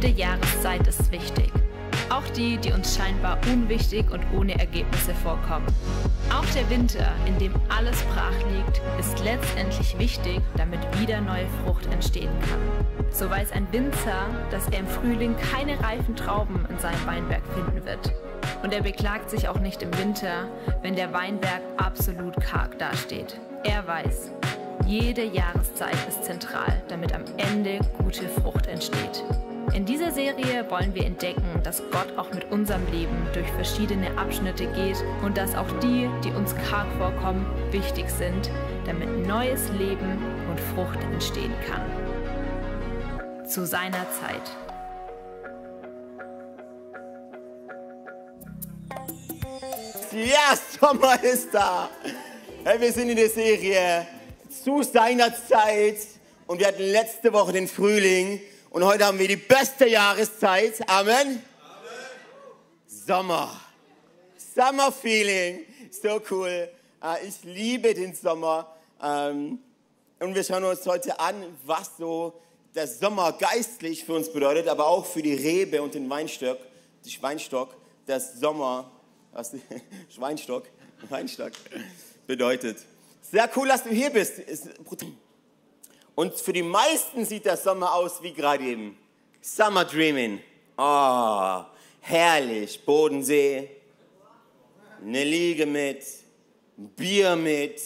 Jede Jahreszeit ist wichtig. Auch die, die uns scheinbar unwichtig und ohne Ergebnisse vorkommen. Auch der Winter, in dem alles brach liegt, ist letztendlich wichtig, damit wieder neue Frucht entstehen kann. So weiß ein Winzer, dass er im Frühling keine reifen Trauben in seinem Weinberg finden wird. Und er beklagt sich auch nicht im Winter, wenn der Weinberg absolut karg dasteht. Er weiß, jede Jahreszeit ist zentral, damit am Ende gute Frucht entsteht. In dieser Serie wollen wir entdecken, dass Gott auch mit unserem Leben durch verschiedene Abschnitte geht und dass auch die, die uns karg vorkommen, wichtig sind, damit neues Leben und Frucht entstehen kann. Zu seiner Zeit. Ja, Sommer ist da. Wir sind in der Serie zu seiner Zeit und wir hatten letzte Woche den Frühling und heute haben wir die beste Jahreszeit. Amen. Amen. Sommer. Summer Feeling. So cool. Äh, ich liebe den Sommer. Ähm, und wir schauen uns heute an, was so der Sommer geistlich für uns bedeutet, aber auch für die Rebe und den Weinstock, den Schweinstock, der Sommer, was, Schweinstock, Weinstock bedeutet. Sehr cool, dass du hier bist. Und für die meisten sieht der Sommer aus wie gerade eben. Summer Dreaming. Oh, herrlich. Bodensee, eine Liege mit, Bier mit.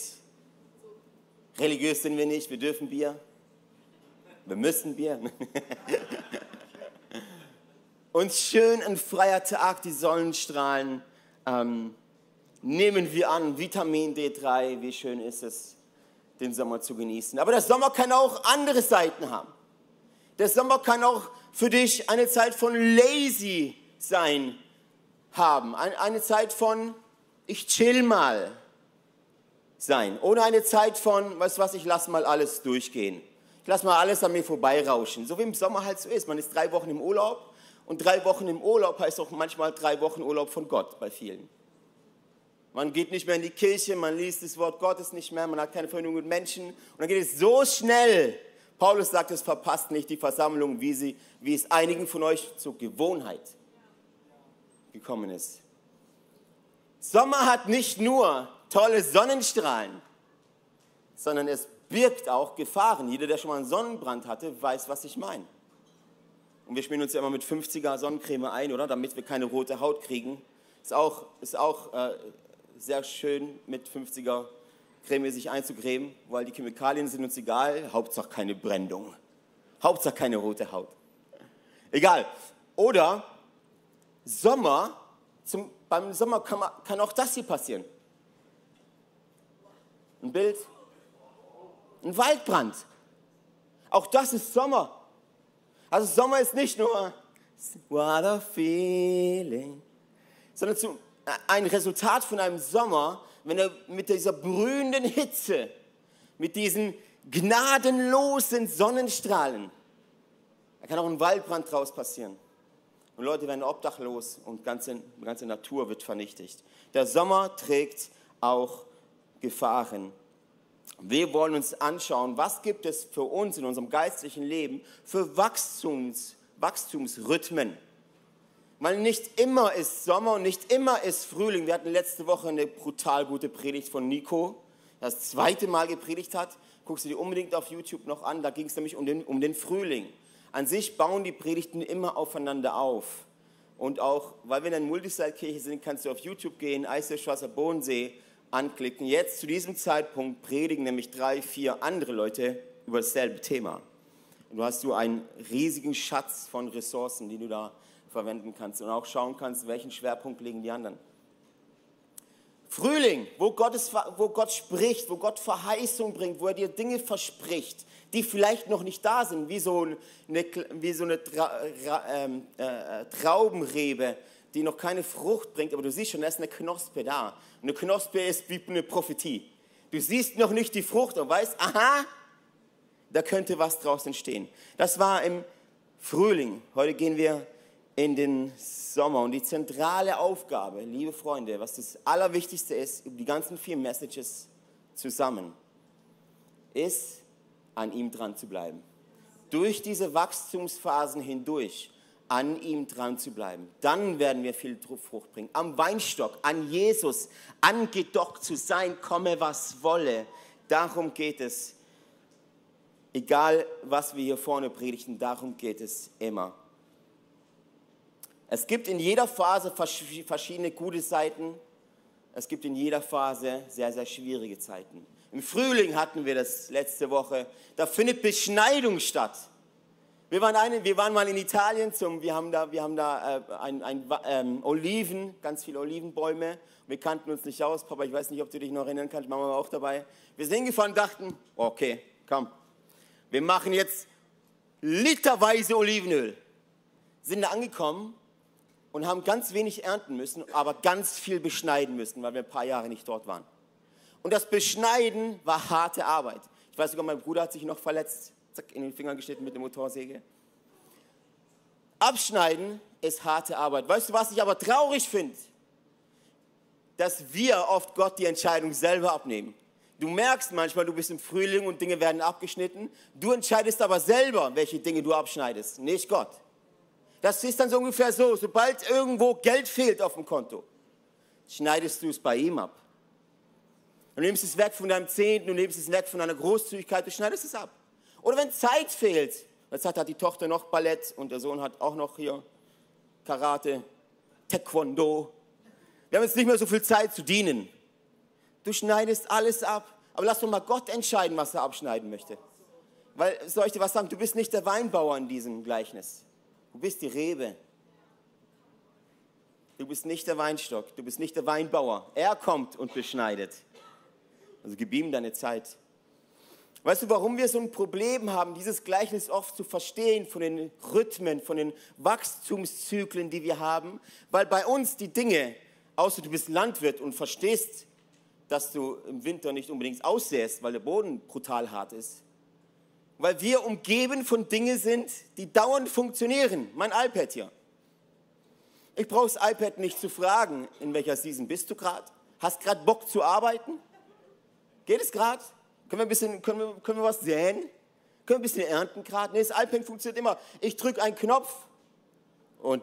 Religiös sind wir nicht, wir dürfen Bier. Wir müssen Bier. Und schön ein freier Tag, die Sonnenstrahlen. Ähm, nehmen wir an, Vitamin D3, wie schön ist es den Sommer zu genießen. Aber der Sommer kann auch andere Seiten haben. Der Sommer kann auch für dich eine Zeit von lazy sein haben. Eine Zeit von ich chill mal sein. Oder eine Zeit von, weißt was, ich lass mal alles durchgehen. Ich lass mal alles an mir vorbeirauschen. So wie im Sommer halt so ist. Man ist drei Wochen im Urlaub und drei Wochen im Urlaub heißt auch manchmal drei Wochen Urlaub von Gott bei vielen. Man geht nicht mehr in die Kirche, man liest das Wort Gottes nicht mehr, man hat keine Verbindung mit Menschen. Und dann geht es so schnell. Paulus sagt, es verpasst nicht die Versammlung, wie, sie, wie es einigen von euch zur Gewohnheit gekommen ist. Sommer hat nicht nur tolle Sonnenstrahlen, sondern es birgt auch Gefahren. Jeder, der schon mal einen Sonnenbrand hatte, weiß, was ich meine. Und wir schmieren uns ja immer mit 50er Sonnencreme ein, oder? Damit wir keine rote Haut kriegen. Ist auch, ist auch äh, sehr schön mit 50er Creme sich einzucremen, weil die Chemikalien sind uns egal. Hauptsache keine Brennung. Hauptsache keine rote Haut. Egal. Oder Sommer, zum, beim Sommer kann, man, kann auch das hier passieren. Ein Bild. Ein Waldbrand. Auch das ist Sommer. Also Sommer ist nicht nur what a feeling, sondern zu, ein Resultat von einem Sommer, wenn er mit dieser brühenden Hitze, mit diesen gnadenlosen Sonnenstrahlen, da kann auch ein Waldbrand draus passieren. Und Leute werden obdachlos und ganze, ganze Natur wird vernichtet. Der Sommer trägt auch Gefahren. Wir wollen uns anschauen, was gibt es für uns in unserem geistlichen Leben für Wachstums, Wachstumsrhythmen. Weil nicht immer ist Sommer und nicht immer ist Frühling. Wir hatten letzte Woche eine brutal gute Predigt von Nico, der das zweite Mal gepredigt hat. Guckst du dir unbedingt auf YouTube noch an. Da ging es nämlich um den, um den Frühling. An sich bauen die Predigten immer aufeinander auf. Und auch, weil wir in einer Multisite-Kirche sind, kannst du auf YouTube gehen, Eiselschwasser Bodensee anklicken. Jetzt zu diesem Zeitpunkt predigen nämlich drei, vier andere Leute über dasselbe Thema. Und du hast du einen riesigen Schatz von Ressourcen, die du da verwenden kannst und auch schauen kannst, welchen Schwerpunkt legen die anderen. Frühling, wo Gott, ist, wo Gott spricht, wo Gott Verheißung bringt, wo er dir Dinge verspricht, die vielleicht noch nicht da sind, wie so eine, wie so eine Tra, ähm, äh, Traubenrebe, die noch keine Frucht bringt, aber du siehst schon, da ist eine Knospe da. Eine Knospe ist wie eine Prophetie. Du siehst noch nicht die Frucht und weißt, aha, da könnte was draus entstehen. Das war im Frühling. Heute gehen wir in den Sommer. Und die zentrale Aufgabe, liebe Freunde, was das Allerwichtigste ist, über die ganzen vier Messages zusammen, ist, an ihm dran zu bleiben. durch diese Wachstumsphasen hindurch an ihm dran zu bleiben. Dann werden wir viel Frucht bringen. Am Weinstock, an Jesus, angedockt zu sein, komme was wolle. Darum geht es. Egal, was wir hier vorne predigen, darum geht es immer. Es gibt in jeder Phase verschiedene gute Seiten. Es gibt in jeder Phase sehr, sehr schwierige Zeiten. Im Frühling hatten wir das letzte Woche. Da findet Beschneidung statt. Wir waren, eine, wir waren mal in Italien, zum, wir haben da, wir haben da äh, ein, ein ähm, Oliven, ganz viele Olivenbäume. Wir kannten uns nicht aus, Papa, ich weiß nicht, ob du dich noch erinnern kannst, Mama war auch dabei. Wir sind hingefahren und dachten, okay, komm, wir machen jetzt literweise Olivenöl. Sind da angekommen und haben ganz wenig ernten müssen, aber ganz viel beschneiden müssen, weil wir ein paar Jahre nicht dort waren. Und das Beschneiden war harte Arbeit. Ich weiß sogar, mein Bruder hat sich noch verletzt zack, in den Finger geschnitten mit der Motorsäge. Abschneiden ist harte Arbeit. Weißt du, was ich aber traurig finde? Dass wir oft Gott die Entscheidung selber abnehmen. Du merkst manchmal, du bist im Frühling und Dinge werden abgeschnitten. Du entscheidest aber selber, welche Dinge du abschneidest, nicht Gott. Das ist dann so ungefähr so, sobald irgendwo Geld fehlt auf dem Konto, schneidest du es bei ihm ab. Du nimmst es weg von deinem Zehnten, du nimmst es weg von deiner Großzügigkeit, du schneidest es ab. Oder wenn Zeit fehlt. Jetzt hat die Tochter noch Ballett und der Sohn hat auch noch hier Karate, Taekwondo. Wir haben jetzt nicht mehr so viel Zeit zu dienen. Du schneidest alles ab. Aber lass doch mal Gott entscheiden, was er abschneiden möchte. Weil, soll ich dir was sagen? Du bist nicht der Weinbauer in diesem Gleichnis. Du bist die Rebe. Du bist nicht der Weinstock. Du bist nicht der Weinbauer. Er kommt und beschneidet. Also gib ihm deine Zeit. Weißt du, warum wir so ein Problem haben, dieses Gleichnis oft zu verstehen von den Rhythmen, von den Wachstumszyklen, die wir haben? Weil bei uns die Dinge, außer du bist Landwirt und verstehst, dass du im Winter nicht unbedingt aussäst, weil der Boden brutal hart ist. Weil wir umgeben von Dingen sind, die dauernd funktionieren. Mein iPad hier. Ich brauche das iPad nicht zu fragen, in welcher Season bist du gerade? Hast gerade Bock zu arbeiten? Geht es gerade? Können wir, ein bisschen, können wir, können wir was säen? Können wir ein bisschen ernten gerade? Nee, das iPad funktioniert immer. Ich drücke einen Knopf und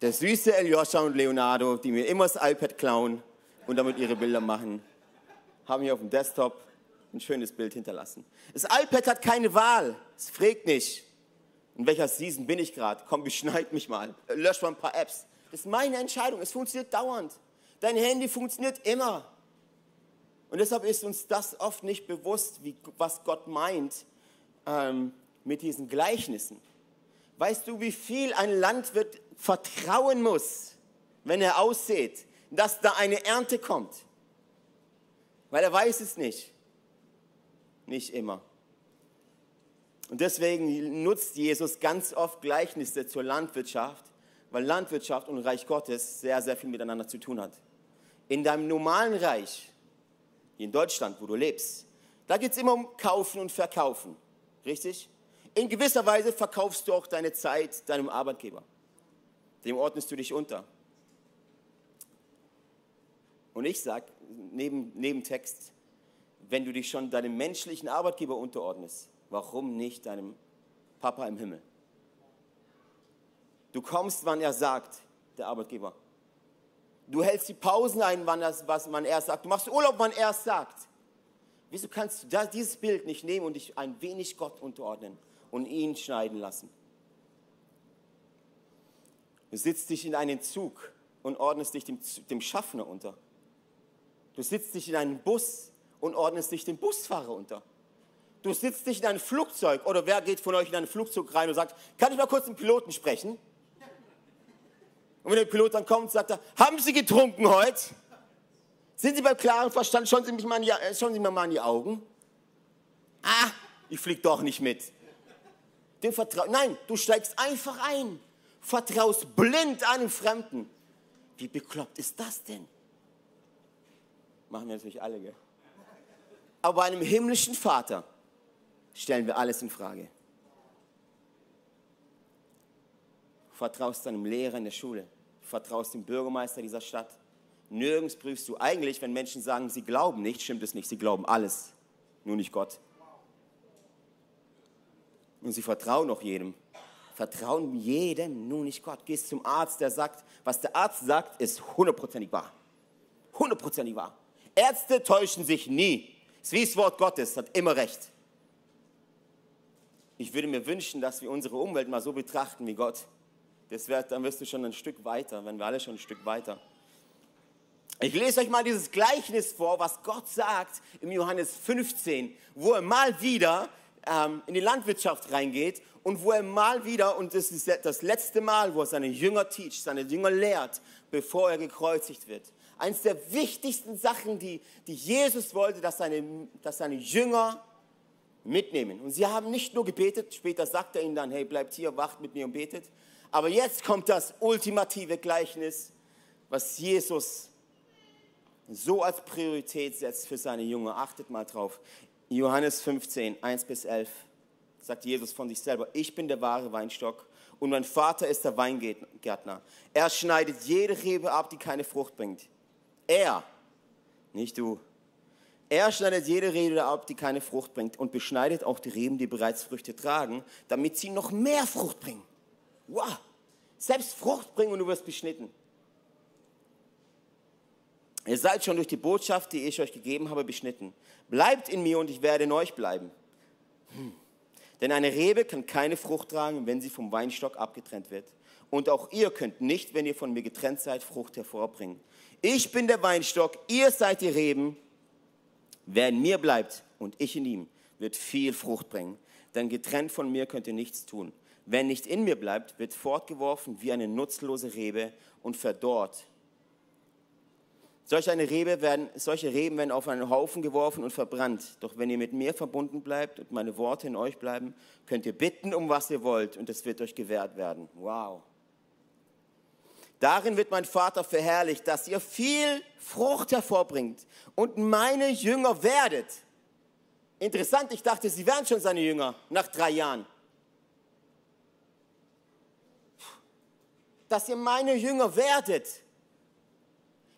der süße Eljoscha und Leonardo, die mir immer das iPad klauen und damit ihre Bilder machen, haben hier auf dem Desktop ein schönes Bild hinterlassen. Das iPad hat keine Wahl. Es fragt nicht, in welcher Season bin ich gerade. Komm, beschneid mich mal. Lösch mal ein paar Apps. Das ist meine Entscheidung. Es funktioniert dauernd. Dein Handy funktioniert immer. Und deshalb ist uns das oft nicht bewusst, wie, was Gott meint ähm, mit diesen Gleichnissen. Weißt du, wie viel ein Landwirt vertrauen muss, wenn er aussät, dass da eine Ernte kommt? Weil er weiß es nicht. Nicht immer. Und deswegen nutzt Jesus ganz oft Gleichnisse zur Landwirtschaft, weil Landwirtschaft und Reich Gottes sehr, sehr viel miteinander zu tun hat. In deinem normalen Reich in Deutschland, wo du lebst, da geht es immer um Kaufen und Verkaufen. Richtig? In gewisser Weise verkaufst du auch deine Zeit deinem Arbeitgeber. Dem ordnest du dich unter. Und ich sage, neben, neben Text, wenn du dich schon deinem menschlichen Arbeitgeber unterordnest, warum nicht deinem Papa im Himmel? Du kommst, wann er sagt, der Arbeitgeber. Du hältst die Pausen ein, wann das, was man erst sagt. Du machst Urlaub, wann er es sagt. Wieso kannst du das, dieses Bild nicht nehmen und dich ein wenig Gott unterordnen und ihn schneiden lassen? Du sitzt dich in einen Zug und ordnest dich dem, dem Schaffner unter. Du sitzt dich in einen Bus und ordnest dich dem Busfahrer unter. Du sitzt dich in ein Flugzeug oder wer geht von euch in ein Flugzeug rein und sagt, kann ich mal kurz den Piloten sprechen? Und wenn der Pilot dann kommt, sagt er, haben Sie getrunken heute? Sind Sie beim klaren Verstand? Schauen Sie, mich mal die, äh, schauen Sie mir mal in die Augen. Ah, ich fliege doch nicht mit. Dem Vertrau Nein, du steigst einfach ein. Vertraust blind einem Fremden. Wie bekloppt ist das denn? Machen wir natürlich alle, gell? Aber bei einem himmlischen Vater stellen wir alles in Frage. Vertraust deinem Lehrer in der Schule vertraust dem Bürgermeister dieser Stadt. Nirgends prüfst du. Eigentlich, wenn Menschen sagen, sie glauben nicht, stimmt es nicht. Sie glauben alles, nur nicht Gott. Und sie vertrauen auch jedem. Vertrauen jedem, nur nicht Gott. Gehst zum Arzt, der sagt, was der Arzt sagt, ist hundertprozentig wahr. Hundertprozentig wahr. Ärzte täuschen sich nie. Ist wie das Wort Gottes, hat immer recht. Ich würde mir wünschen, dass wir unsere Umwelt mal so betrachten wie Gott. Das wird, dann wirst du schon ein Stück weiter, wenn wir alle schon ein Stück weiter. Ich lese euch mal dieses Gleichnis vor, was Gott sagt im Johannes 15, wo er mal wieder ähm, in die Landwirtschaft reingeht und wo er mal wieder, und das ist das letzte Mal, wo er seine Jünger teacht, seine Jünger lehrt, bevor er gekreuzigt wird. Eines der wichtigsten Sachen, die, die Jesus wollte, dass seine, dass seine Jünger mitnehmen. Und sie haben nicht nur gebetet, später sagt er ihnen dann, hey, bleibt hier, wacht mit mir und betet. Aber jetzt kommt das ultimative Gleichnis, was Jesus so als Priorität setzt für seine Jünger. Achtet mal drauf. Johannes 15, 1 bis 11 sagt Jesus von sich selber, ich bin der wahre Weinstock und mein Vater ist der Weingärtner. Er schneidet jede Rebe ab, die keine Frucht bringt. Er, nicht du. Er schneidet jede Rebe ab, die keine Frucht bringt und beschneidet auch die Reben, die bereits Früchte tragen, damit sie noch mehr Frucht bringen. Wow, selbst Frucht bringen und du wirst beschnitten. Ihr seid schon durch die Botschaft, die ich euch gegeben habe, beschnitten. Bleibt in mir und ich werde in euch bleiben. Hm. Denn eine Rebe kann keine Frucht tragen, wenn sie vom Weinstock abgetrennt wird. Und auch ihr könnt nicht, wenn ihr von mir getrennt seid, Frucht hervorbringen. Ich bin der Weinstock, ihr seid die Reben. Wer in mir bleibt und ich in ihm, wird viel Frucht bringen. Denn getrennt von mir könnt ihr nichts tun. Wer nicht in mir bleibt, wird fortgeworfen wie eine nutzlose Rebe und verdorrt. Solch eine Rebe werden, solche Reben werden auf einen Haufen geworfen und verbrannt. Doch wenn ihr mit mir verbunden bleibt und meine Worte in euch bleiben, könnt ihr bitten, um was ihr wollt, und es wird euch gewährt werden. Wow. Darin wird mein Vater verherrlicht, dass ihr viel Frucht hervorbringt und meine Jünger werdet. Interessant, ich dachte, sie wären schon seine Jünger nach drei Jahren. Dass ihr meine Jünger werdet.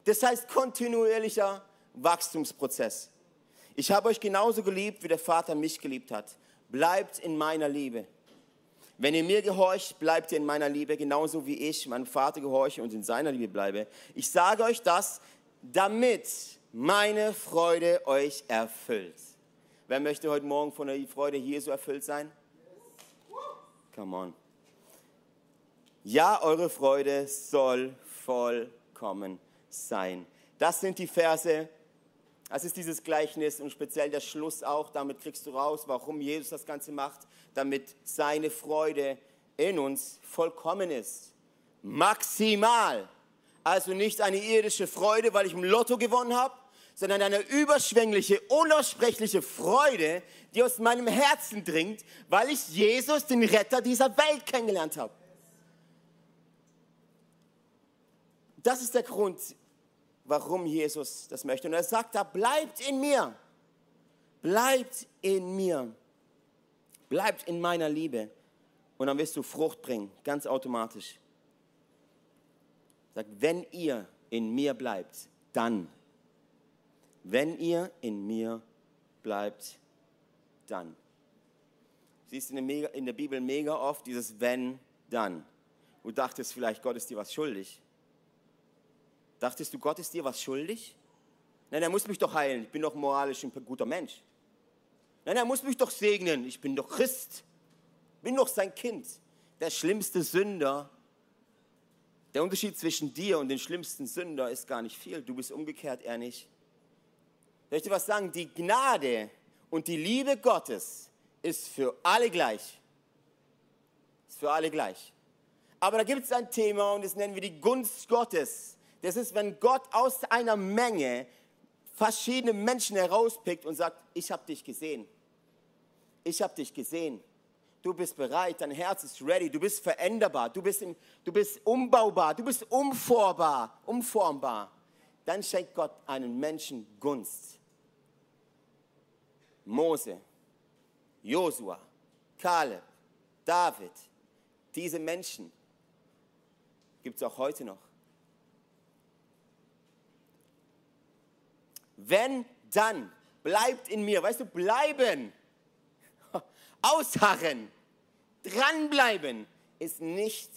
Das heißt kontinuierlicher Wachstumsprozess. Ich habe euch genauso geliebt, wie der Vater mich geliebt hat. Bleibt in meiner Liebe. Wenn ihr mir gehorcht, bleibt ihr in meiner Liebe, genauso wie ich meinem Vater gehorche und in seiner Liebe bleibe. Ich sage euch das, damit meine Freude euch erfüllt. Wer möchte heute Morgen von der Freude Jesu erfüllt sein? Come on. Ja, eure Freude soll vollkommen sein. Das sind die Verse, das ist dieses Gleichnis und speziell der Schluss auch. Damit kriegst du raus, warum Jesus das Ganze macht, damit seine Freude in uns vollkommen ist. Maximal. Also nicht eine irdische Freude, weil ich im Lotto gewonnen habe, sondern eine überschwängliche, unaussprechliche Freude, die aus meinem Herzen dringt, weil ich Jesus, den Retter dieser Welt, kennengelernt habe. Das ist der Grund, warum Jesus das möchte. Und er sagt da, bleibt in mir. Bleibt in mir. Bleibt in meiner Liebe. Und dann wirst du Frucht bringen, ganz automatisch. Sagt, wenn ihr in mir bleibt, dann. Wenn ihr in mir bleibt, dann. Siehst du in der Bibel mega oft dieses wenn, dann. Du dachtest vielleicht, Gott ist dir was schuldig. Dachtest du, Gott ist dir was schuldig? Nein, er muss mich doch heilen. Ich bin doch moralisch ein guter Mensch. Nein, er muss mich doch segnen. Ich bin doch Christ. Bin doch sein Kind. Der schlimmste Sünder. Der Unterschied zwischen dir und dem schlimmsten Sünder ist gar nicht viel. Du bist umgekehrt, er nicht. Ich dir was sagen? Die Gnade und die Liebe Gottes ist für alle gleich. Ist für alle gleich. Aber da gibt es ein Thema und das nennen wir die Gunst Gottes. Das ist, wenn Gott aus einer Menge verschiedene Menschen herauspickt und sagt, ich habe dich gesehen. Ich habe dich gesehen. Du bist bereit, dein Herz ist ready, du bist veränderbar, du bist, im, du bist umbaubar, du bist umformbar, umformbar. Dann schenkt Gott einen Menschen Gunst. Mose, Josua, Kaleb, David, diese Menschen gibt es auch heute noch. Wenn, dann bleibt in mir. Weißt du, bleiben. Ausharren. Dranbleiben ist nicht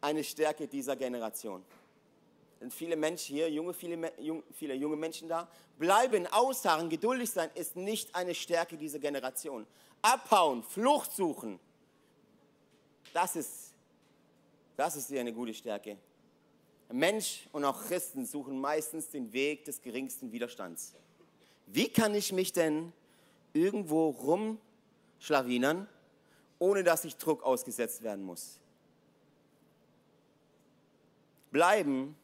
eine Stärke dieser Generation. Sind viele Menschen hier, junge, viele, viele junge Menschen da. Bleiben, ausharren, geduldig sein ist nicht eine Stärke dieser Generation. Abhauen, Flucht suchen, das ist, das ist eine gute Stärke. Mensch und auch Christen suchen meistens den Weg des geringsten Widerstands. Wie kann ich mich denn irgendwo rumschlawinern, ohne dass ich Druck ausgesetzt werden muss? Bleiben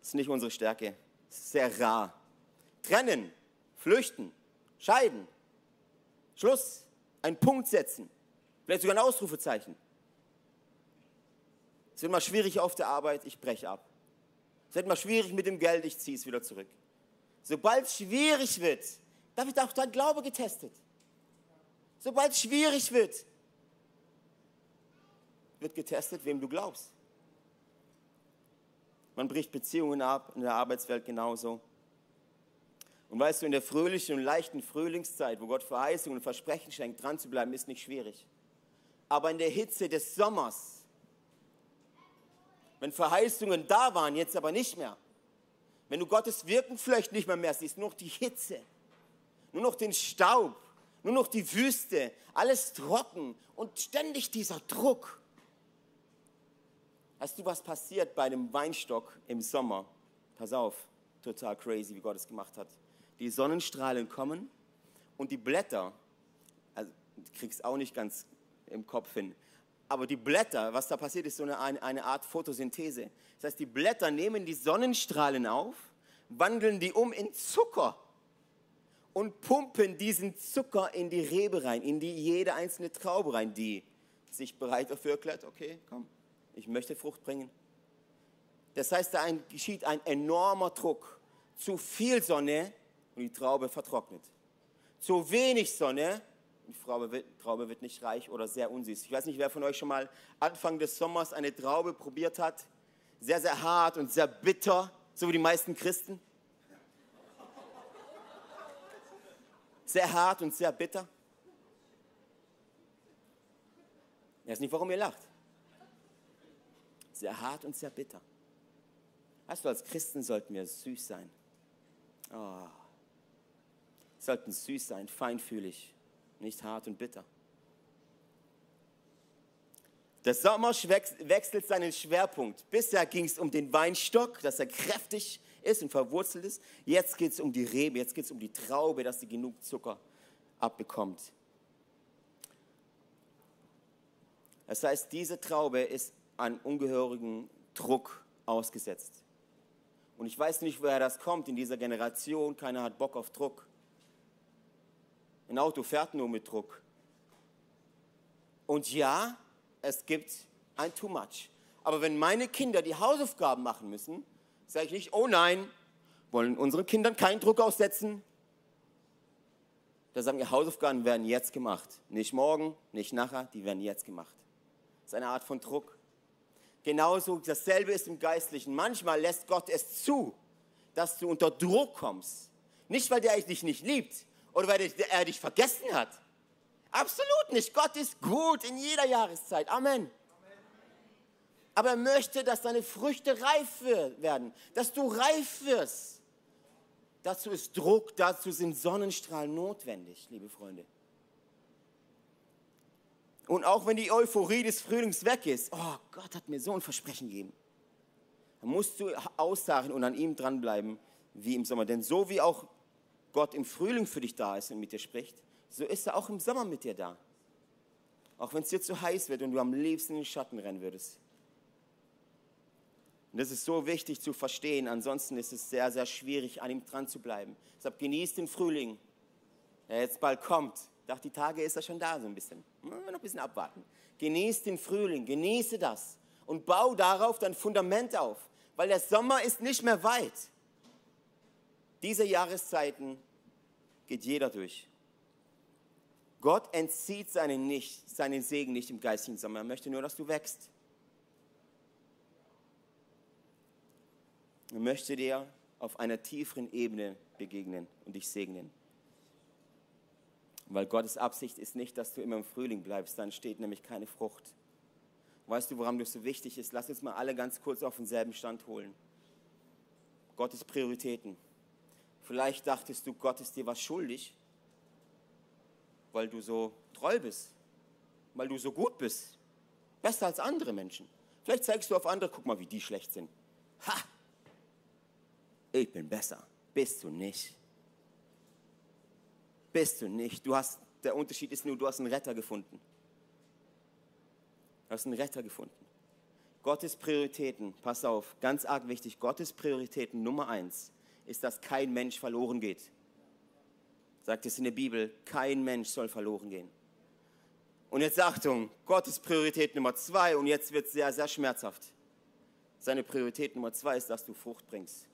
ist nicht unsere Stärke. ist sehr rar. Trennen, flüchten, scheiden, Schluss, einen Punkt setzen, vielleicht sogar ein Ausrufezeichen. Es wird mal schwierig auf der Arbeit, ich breche ab. Es wird mal schwierig mit dem Geld, ich ziehe es wieder zurück. Sobald es schwierig wird, da wird auch dein Glaube getestet. Sobald es schwierig wird, wird getestet, wem du glaubst. Man bricht Beziehungen ab, in der Arbeitswelt genauso. Und weißt du, in der fröhlichen und leichten Frühlingszeit, wo Gott Verheißungen und Versprechen schenkt, dran zu bleiben, ist nicht schwierig. Aber in der Hitze des Sommers, wenn Verheißungen da waren, jetzt aber nicht mehr, wenn du Gottes Wirken vielleicht nicht mehr mehr siehst, nur noch die Hitze, nur noch den Staub, nur noch die Wüste, alles trocken und ständig dieser Druck, Weißt du, was passiert bei einem Weinstock im Sommer? Pass auf, total crazy, wie Gott es gemacht hat. Die Sonnenstrahlen kommen und die Blätter, also kriegst auch nicht ganz im Kopf hin, aber die Blätter, was da passiert, ist so eine, eine Art Photosynthese. Das heißt, die Blätter nehmen die Sonnenstrahlen auf, wandeln die um in Zucker und pumpen diesen Zucker in die Rebe rein, in die jede einzelne Traube rein, die sich bereit dafür erklärt, okay, komm, ich möchte Frucht bringen. Das heißt, da geschieht ein enormer Druck. Zu viel Sonne und die Traube vertrocknet. Zu wenig Sonne Traube Traube wird nicht reich oder sehr unsüß. Ich weiß nicht, wer von euch schon mal Anfang des Sommers eine Traube probiert hat. Sehr, sehr hart und sehr bitter, so wie die meisten Christen. Sehr hart und sehr bitter. Ich weiß nicht, warum ihr lacht sehr hart und sehr bitter. Weißt du, als Christen sollten wir süß sein. Oh. Sollten süß sein, feinfühlig, nicht hart und bitter. Der Sommer wechselt seinen Schwerpunkt. Bisher ging es um den Weinstock, dass er kräftig ist und verwurzelt ist. Jetzt geht es um die Rebe, jetzt geht es um die Traube, dass sie genug Zucker abbekommt. Das heißt, diese Traube ist an ungehörigen Druck ausgesetzt. Und ich weiß nicht, woher das kommt in dieser Generation. Keiner hat Bock auf Druck. Ein Auto fährt nur mit Druck. Und ja, es gibt ein Too Much. Aber wenn meine Kinder die Hausaufgaben machen müssen, sage ich nicht, oh nein, wollen unseren Kindern keinen Druck aussetzen. Da sagen wir, Hausaufgaben werden jetzt gemacht. Nicht morgen, nicht nachher, die werden jetzt gemacht. Das ist eine Art von Druck. Genauso dasselbe ist im Geistlichen. Manchmal lässt Gott es zu, dass du unter Druck kommst. Nicht, weil er dich nicht liebt oder weil er dich vergessen hat. Absolut nicht. Gott ist gut in jeder Jahreszeit. Amen. Aber er möchte, dass deine Früchte reif werden, dass du reif wirst. Dazu ist Druck, dazu sind Sonnenstrahlen notwendig, liebe Freunde. Und auch wenn die Euphorie des Frühlings weg ist, oh, Gott hat mir so ein Versprechen gegeben. Dann musst du aussagen und an ihm dranbleiben, wie im Sommer. Denn so wie auch Gott im Frühling für dich da ist und mit dir spricht, so ist er auch im Sommer mit dir da. Auch wenn es dir zu heiß wird und du am liebsten in den Schatten rennen würdest. Und das ist so wichtig zu verstehen, ansonsten ist es sehr, sehr schwierig, an ihm dran zu bleiben. Deshalb genießt den Frühling, der jetzt bald kommt. Dachte, die Tage ist er schon da so ein bisschen. Noch ein bisschen abwarten. Genieß den Frühling, genieße das und bau darauf dein Fundament auf, weil der Sommer ist nicht mehr weit. Diese Jahreszeiten geht jeder durch. Gott entzieht seinen, nicht, seinen Segen nicht im geistigen Sommer. Er möchte nur, dass du wächst. Er möchte dir auf einer tieferen Ebene begegnen und dich segnen. Weil Gottes Absicht ist nicht, dass du immer im Frühling bleibst, dann steht nämlich keine Frucht. Weißt du, woran das so wichtig ist? Lass uns mal alle ganz kurz auf denselben Stand holen. Gottes Prioritäten. Vielleicht dachtest du, Gott ist dir was schuldig, weil du so treu bist, weil du so gut bist, besser als andere Menschen. Vielleicht zeigst du auf andere, guck mal, wie die schlecht sind. Ha! Ich bin besser. Bist du nicht. Bist du nicht. Du hast, der Unterschied ist nur, du hast einen Retter gefunden. Du hast einen Retter gefunden. Gottes Prioritäten, pass auf, ganz arg wichtig, Gottes Prioritäten Nummer eins ist, dass kein Mensch verloren geht. Sagt es in der Bibel, kein Mensch soll verloren gehen. Und jetzt Achtung, Gottes Priorität Nummer zwei, und jetzt wird es sehr, sehr schmerzhaft. Seine Priorität Nummer zwei ist, dass du Frucht bringst.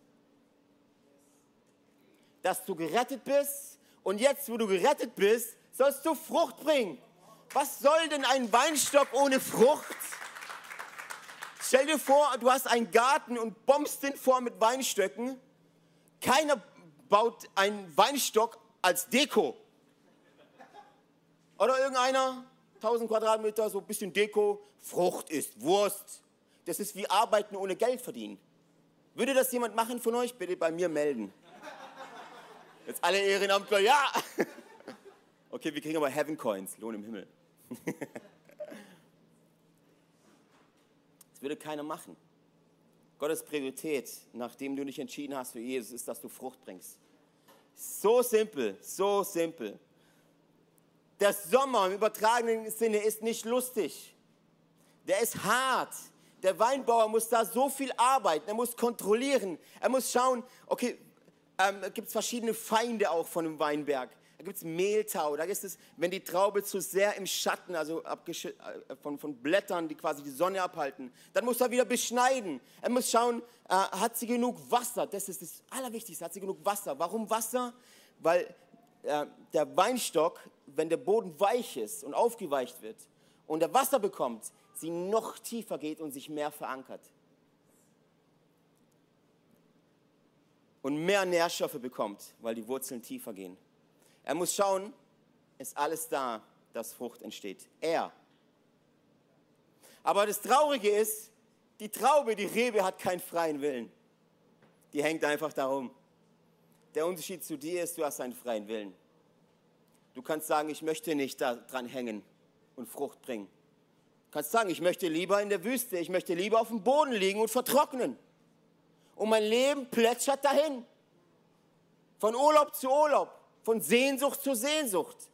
Dass du gerettet bist und jetzt, wo du gerettet bist, sollst du Frucht bringen. Was soll denn ein Weinstock ohne Frucht? Stell dir vor, du hast einen Garten und bombst den vor mit Weinstöcken. Keiner baut einen Weinstock als Deko. Oder irgendeiner, 1000 Quadratmeter, so ein bisschen Deko. Frucht ist Wurst. Das ist wie Arbeiten ohne Geld verdienen. Würde das jemand machen von euch? Bitte bei mir melden. Jetzt alle Ehrenamtler, ja. Okay, wir kriegen aber Heaven Coins, Lohn im Himmel. Das würde keiner machen. Gottes Priorität, nachdem du dich entschieden hast für Jesus, ist, dass du Frucht bringst. So simpel, so simpel. Der Sommer im übertragenen Sinne ist nicht lustig. Der ist hart. Der Weinbauer muss da so viel arbeiten. Er muss kontrollieren. Er muss schauen, okay, ähm, gibt es verschiedene Feinde auch von dem Weinberg. Da gibt es Mehltau, da ist es, wenn die Traube zu sehr im Schatten, also äh, von, von Blättern, die quasi die Sonne abhalten, dann muss er wieder beschneiden. Er muss schauen, äh, hat sie genug Wasser? Das ist das Allerwichtigste, hat sie genug Wasser? Warum Wasser? Weil äh, der Weinstock, wenn der Boden weich ist und aufgeweicht wird und er Wasser bekommt, sie noch tiefer geht und sich mehr verankert. Und mehr Nährstoffe bekommt, weil die Wurzeln tiefer gehen. Er muss schauen, ist alles da, dass Frucht entsteht. Er. Aber das Traurige ist, die Traube, die Rebe hat keinen freien Willen. Die hängt einfach darum. Der Unterschied zu dir ist, du hast einen freien Willen. Du kannst sagen, ich möchte nicht daran hängen und Frucht bringen. Du kannst sagen, ich möchte lieber in der Wüste, ich möchte lieber auf dem Boden liegen und vertrocknen. Und mein Leben plätschert dahin. Von Urlaub zu Urlaub von Sehnsucht zu Sehnsucht.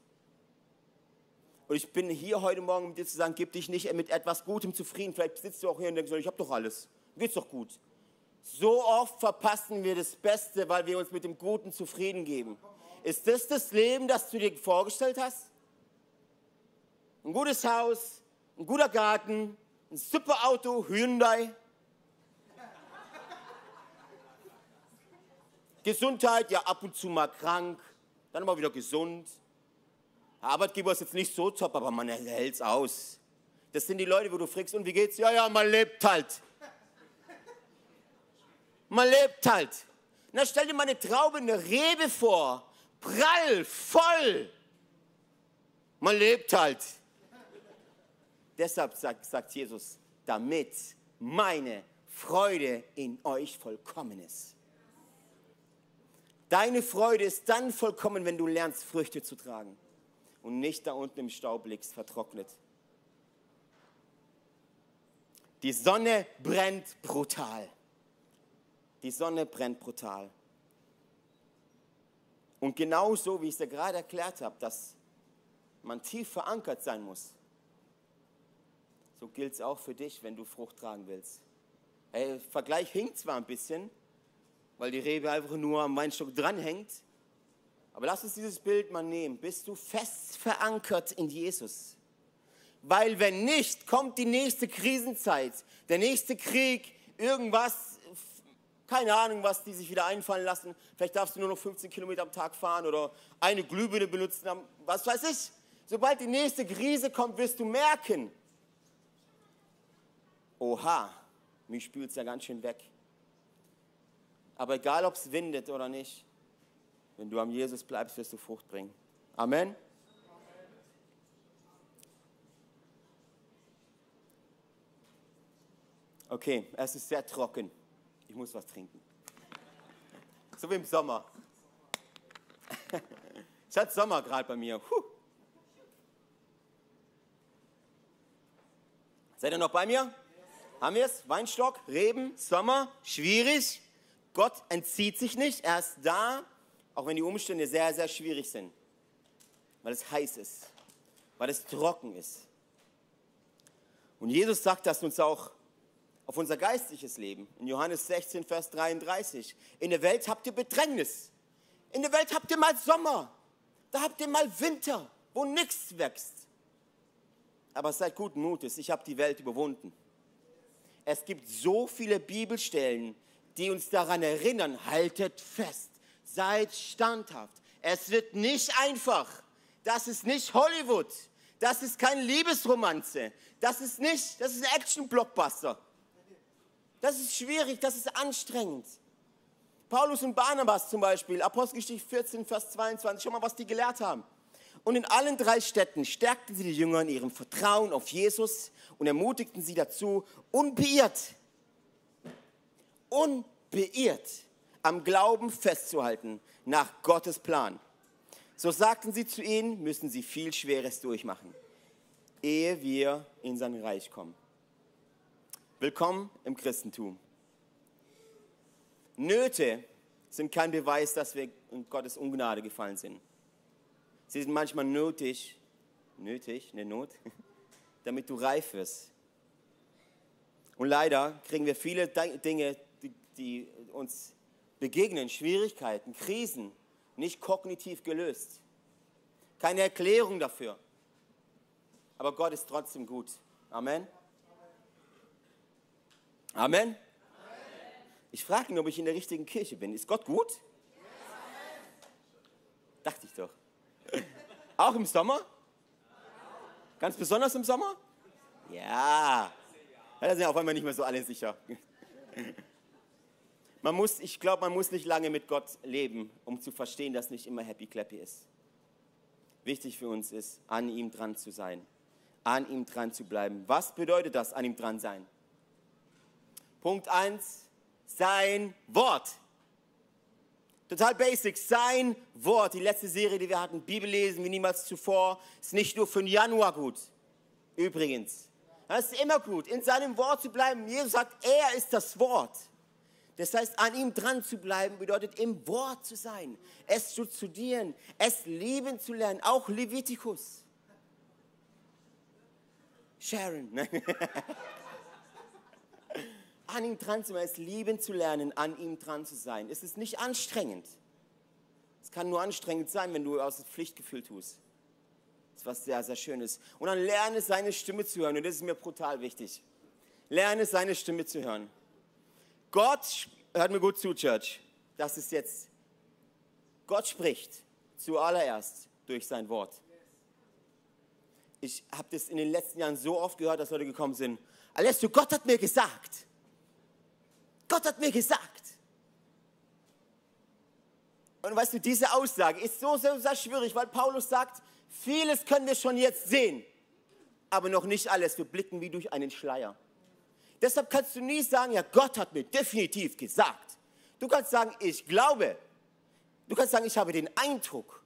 Und ich bin hier heute Morgen, um dir zu sagen, gib dich nicht mit etwas Gutem zufrieden. Vielleicht sitzt du auch hier und denkst, ich habe doch alles. Geht's doch gut. So oft verpassen wir das Beste, weil wir uns mit dem Guten zufrieden geben. Ist das das Leben, das du dir vorgestellt hast? Ein gutes Haus, ein guter Garten, ein super Auto, Hyundai. Gesundheit, ja ab und zu mal krank dann immer wieder gesund. Der Arbeitgeber ist jetzt nicht so top, aber man hält es aus. Das sind die Leute, wo du fragst, und wie geht's? Ja, ja, man lebt halt. Man lebt halt. Na, stell dir mal eine Traube, eine Rebe vor. Prall, voll. Man lebt halt. Deshalb sagt, sagt Jesus, damit meine Freude in euch vollkommen ist. Deine Freude ist dann vollkommen, wenn du lernst, Früchte zu tragen und nicht da unten im Staub liegst, vertrocknet. Die Sonne brennt brutal. Die Sonne brennt brutal. Und genau so, wie ich es dir gerade erklärt habe, dass man tief verankert sein muss, so gilt es auch für dich, wenn du Frucht tragen willst. Hey, Vergleich hinkt zwar ein bisschen, weil die Rebe einfach nur am Weinstock dranhängt. Aber lass uns dieses Bild mal nehmen. Bist du fest verankert in Jesus? Weil wenn nicht, kommt die nächste Krisenzeit, der nächste Krieg, irgendwas, keine Ahnung, was die sich wieder einfallen lassen. Vielleicht darfst du nur noch 15 Kilometer am Tag fahren oder eine Glühbirne benutzen, was weiß ich. Sobald die nächste Krise kommt, wirst du merken, oha, mich spült es ja ganz schön weg. Aber egal, ob es windet oder nicht, wenn du am Jesus bleibst, wirst du Frucht bringen. Amen. Okay, es ist sehr trocken. Ich muss was trinken. So wie im Sommer. Es hat Sommer gerade bei mir. Puh. Seid ihr noch bei mir? Haben wir es? Weinstock, Reben, Sommer, schwierig. Gott entzieht sich nicht. Er ist da, auch wenn die Umstände sehr, sehr schwierig sind. Weil es heiß ist. Weil es trocken ist. Und Jesus sagt das uns auch auf unser geistliches Leben. In Johannes 16, Vers 33. In der Welt habt ihr Bedrängnis. In der Welt habt ihr mal Sommer. Da habt ihr mal Winter, wo nichts wächst. Aber seid guten Mutes, ich habe die Welt überwunden. Es gibt so viele Bibelstellen, die uns daran erinnern, haltet fest, seid standhaft. Es wird nicht einfach. Das ist nicht Hollywood. Das ist keine Liebesromanze. Das ist nicht, das ist Action-Blockbuster. Das ist schwierig, das ist anstrengend. Paulus und Barnabas zum Beispiel, Apostelgeschichte 14, Vers 22, schau mal, was die gelehrt haben. Und in allen drei Städten stärkten sie die Jünger in ihrem Vertrauen auf Jesus und ermutigten sie dazu, unbeirrt, unbeirrt am Glauben festzuhalten nach Gottes Plan. So sagten sie zu ihnen, müssen sie viel Schweres durchmachen, ehe wir in sein Reich kommen. Willkommen im Christentum. Nöte sind kein Beweis, dass wir in Gottes Ungnade gefallen sind. Sie sind manchmal nötig, nötig, eine Not, damit du reif wirst. Und leider kriegen wir viele Dinge, die uns begegnen, Schwierigkeiten, Krisen, nicht kognitiv gelöst. Keine Erklärung dafür. Aber Gott ist trotzdem gut. Amen. Amen. Ich frage ihn, ob ich in der richtigen Kirche bin. Ist Gott gut? Dachte ich doch. Auch im Sommer? Ganz besonders im Sommer? Ja. Da sind ja auf einmal nicht mehr so alle sicher. Man muss, ich glaube, man muss nicht lange mit Gott leben, um zu verstehen, dass nicht immer happy clappy ist. Wichtig für uns ist, an ihm dran zu sein, an ihm dran zu bleiben. Was bedeutet das, an ihm dran sein? Punkt 1, sein Wort. Total basic, sein Wort. Die letzte Serie, die wir hatten, Bibel lesen wie niemals zuvor, ist nicht nur für den Januar gut. Übrigens, das ist immer gut, in seinem Wort zu bleiben. Jesus sagt, er ist das Wort. Das heißt, an ihm dran zu bleiben, bedeutet im Wort zu sein, es zu studieren, es lieben zu lernen, auch Levitikus. Sharon. an ihm dran zu sein, es lieben zu lernen, an ihm dran zu sein. Es ist nicht anstrengend. Es kann nur anstrengend sein, wenn du aus dem Pflichtgefühl tust. Das ist was sehr, sehr Schönes. Und dann lerne seine Stimme zu hören. Und das ist mir brutal wichtig. Lerne seine Stimme zu hören. Gott, hört mir gut zu, Church. Das ist jetzt, Gott spricht zuallererst durch sein Wort. Ich habe das in den letzten Jahren so oft gehört, dass Leute gekommen sind. Alessio, Gott hat mir gesagt. Gott hat mir gesagt. Und weißt du, diese Aussage ist so, so sehr schwierig, weil Paulus sagt, vieles können wir schon jetzt sehen, aber noch nicht alles. Wir blicken wie durch einen Schleier. Deshalb kannst du nie sagen, ja, Gott hat mir definitiv gesagt. Du kannst sagen, ich glaube. Du kannst sagen, ich habe den Eindruck.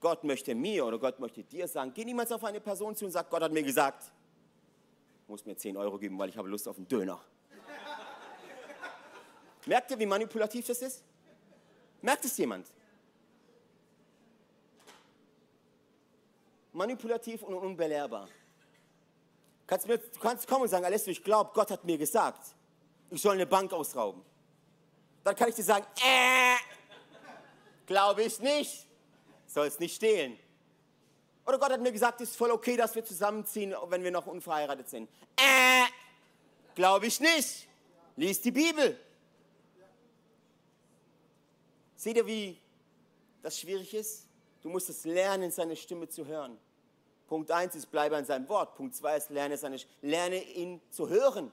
Gott möchte mir oder Gott möchte dir sagen. Geh niemals auf eine Person zu und sag, Gott hat mir gesagt. Muss mir 10 Euro geben, weil ich habe Lust auf einen Döner. Merkt ihr, wie manipulativ das ist? Merkt es jemand? Manipulativ und unbelehrbar. Kannst mir, du kannst kommen und sagen, Alessio, ich glaube, Gott hat mir gesagt, ich soll eine Bank ausrauben. Dann kann ich dir sagen, äh, glaube ich nicht. Soll es nicht stehlen. Oder Gott hat mir gesagt, es ist voll okay, dass wir zusammenziehen, wenn wir noch unverheiratet sind. Äh, glaube ich nicht. Lies die Bibel. Seht ihr, wie das schwierig ist? Du musst es lernen, seine Stimme zu hören. Punkt 1 ist, bleibe an seinem Wort. Punkt 2 ist, lerne, seine, lerne ihn zu hören.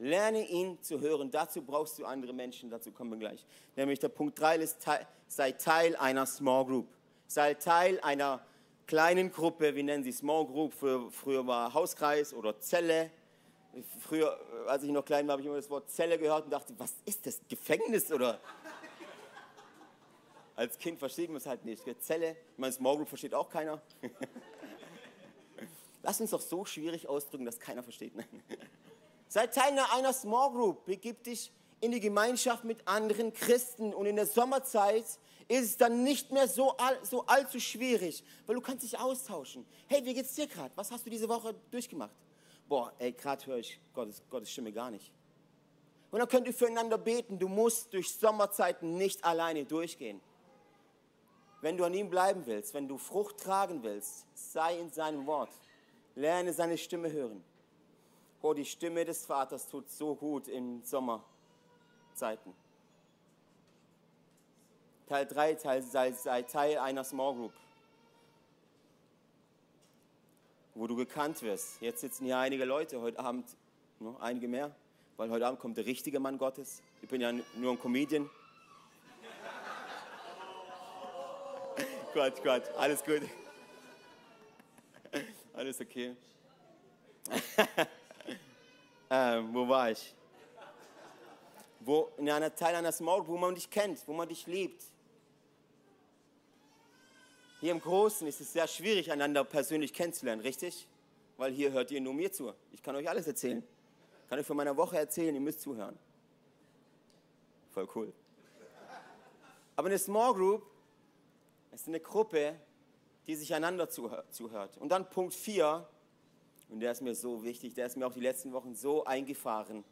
Lerne ihn zu hören. Dazu brauchst du andere Menschen, dazu kommen wir gleich. Nämlich der Punkt 3 ist, sei Teil einer Small Group. Sei Teil einer kleinen Gruppe, wir nennen sie Small Group, für, früher war Hauskreis oder Zelle. Früher, als ich noch klein war, habe ich immer das Wort Zelle gehört und dachte, was ist das? Gefängnis oder? Als Kind versteht man es halt nicht. Zelle, ich meine, Small Group versteht auch keiner. Lass uns doch so schwierig ausdrücken, dass keiner versteht. Sei Teil einer Small Group, begib dich in die Gemeinschaft mit anderen Christen und in der Sommerzeit ist es dann nicht mehr so, all, so allzu schwierig, weil du kannst dich austauschen. Hey, wie geht's dir gerade? Was hast du diese Woche durchgemacht? Boah, ey, gerade höre ich Gottes, Gottes Stimme gar nicht. Und dann könnt ihr füreinander beten. Du musst durch Sommerzeiten nicht alleine durchgehen. Wenn du an ihm bleiben willst, wenn du Frucht tragen willst, sei in seinem Wort. Lerne seine Stimme hören. Oh, die Stimme des Vaters tut so gut in Sommerzeiten. Teil 3, Teil, sei, sei Teil einer Small Group, wo du gekannt wirst. Jetzt sitzen hier einige Leute, heute Abend noch einige mehr, weil heute Abend kommt der richtige Mann Gottes. Ich bin ja nur ein Comedian. Gott, Gott, alles gut. Alles okay. ähm, wo war ich? Wo, in einer Teil einer Small Group, wo man dich kennt, wo man dich liebt. Hier im Großen ist es sehr schwierig, einander persönlich kennenzulernen, richtig? Weil hier hört ihr nur mir zu. Ich kann euch alles erzählen. Ich kann euch von meiner Woche erzählen, ihr müsst zuhören. Voll cool. Aber eine Small Group ist eine Gruppe, die sich einander zuhört. Und dann Punkt 4, und der ist mir so wichtig, der ist mir auch die letzten Wochen so eingefahren.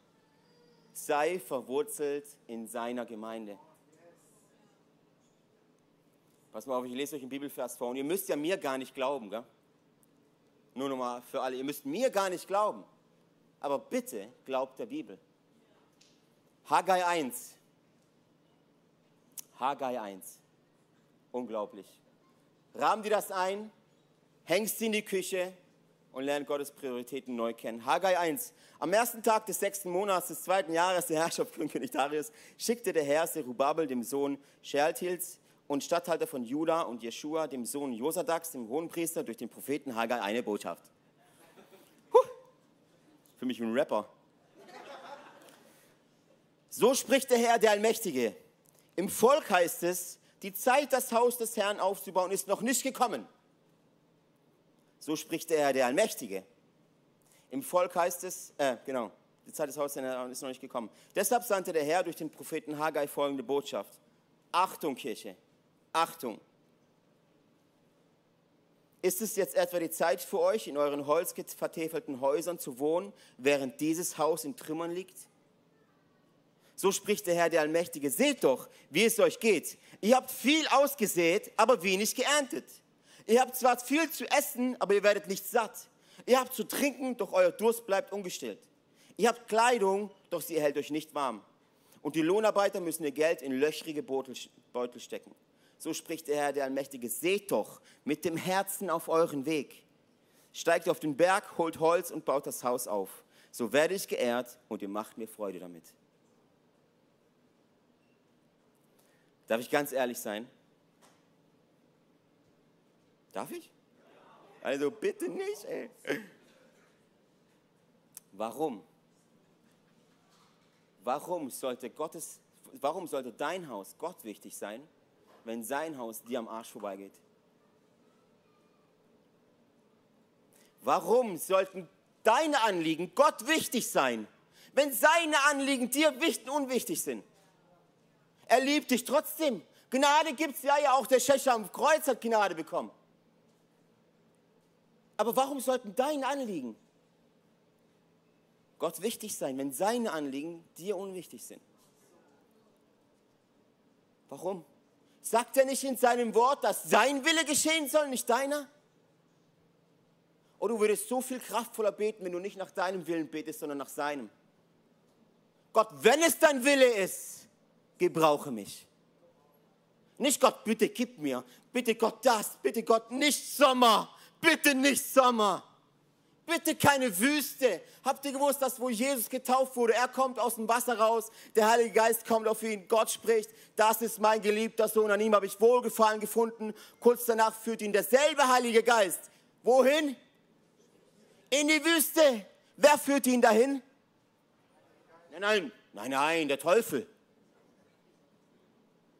Sei verwurzelt in seiner Gemeinde. Pass mal auf, ich lese euch einen Bibelvers vor. Und ihr müsst ja mir gar nicht glauben, gell? Nur nochmal für alle, ihr müsst mir gar nicht glauben. Aber bitte glaubt der Bibel. Haggai 1. Haggai 1. Unglaublich. Rahmen dir das ein, hängst sie in die Küche und lern Gottes Prioritäten neu kennen. Haggai 1. Am ersten Tag des sechsten Monats des zweiten Jahres der Herrschaft von König Darius schickte der Herr Serubabel, dem Sohn Shealtiels, und Statthalter von Juda und Jeschua, dem Sohn Josadaks, dem Hohenpriester, durch den Propheten Haggai eine Botschaft. Huh. Für mich ein Rapper. So spricht der Herr, der Allmächtige. Im Volk heißt es, die Zeit, das Haus des Herrn aufzubauen, ist noch nicht gekommen. So spricht der Herr, der Allmächtige. Im Volk heißt es, äh, genau, die Zeit des Hauses des Herrn ist noch nicht gekommen. Deshalb sandte der Herr durch den Propheten Haggai folgende Botschaft. Achtung, Kirche, Achtung! Ist es jetzt etwa die Zeit für euch, in euren holzvertäfelten Häusern zu wohnen, während dieses Haus in Trümmern liegt? So spricht der Herr der Allmächtige. Seht doch, wie es euch geht. Ihr habt viel ausgesät, aber wenig geerntet. Ihr habt zwar viel zu essen, aber ihr werdet nicht satt. Ihr habt zu trinken, doch euer Durst bleibt ungestillt. Ihr habt Kleidung, doch sie erhält euch nicht warm. Und die Lohnarbeiter müssen ihr Geld in löchrige Beutel stecken. So spricht der Herr, der Allmächtige, seht doch mit dem Herzen auf euren Weg. Steigt auf den Berg, holt Holz und baut das Haus auf. So werde ich geehrt und ihr macht mir Freude damit. Darf ich ganz ehrlich sein? Darf ich? Also bitte nicht, ey. Warum? Warum sollte Gottes, warum sollte dein Haus Gott wichtig sein wenn sein Haus dir am Arsch vorbeigeht? Warum sollten deine Anliegen Gott wichtig sein, wenn seine Anliegen dir wichtig und unwichtig sind? Er liebt dich trotzdem. Gnade gibt es ja, ja auch der Schächer am Kreuz hat Gnade bekommen. Aber warum sollten deine Anliegen Gott wichtig sein, wenn seine Anliegen dir unwichtig sind? Warum? Sagt er nicht in seinem Wort, dass sein Wille geschehen soll, nicht deiner? Oder du würdest so viel kraftvoller beten, wenn du nicht nach deinem Willen betest, sondern nach seinem. Gott, wenn es dein Wille ist, gebrauche mich. Nicht Gott, bitte gib mir. Bitte Gott das. Bitte Gott nicht Sommer. Bitte nicht Sommer. Bitte keine Wüste. Habt ihr gewusst, dass wo Jesus getauft wurde, er kommt aus dem Wasser raus, der Heilige Geist kommt auf ihn, Gott spricht, das ist mein geliebter Sohn, an ihm habe ich Wohlgefallen gefunden. Kurz danach führt ihn derselbe Heilige Geist. Wohin? In die Wüste. Wer führt ihn dahin? Nein, nein, nein, nein, der Teufel.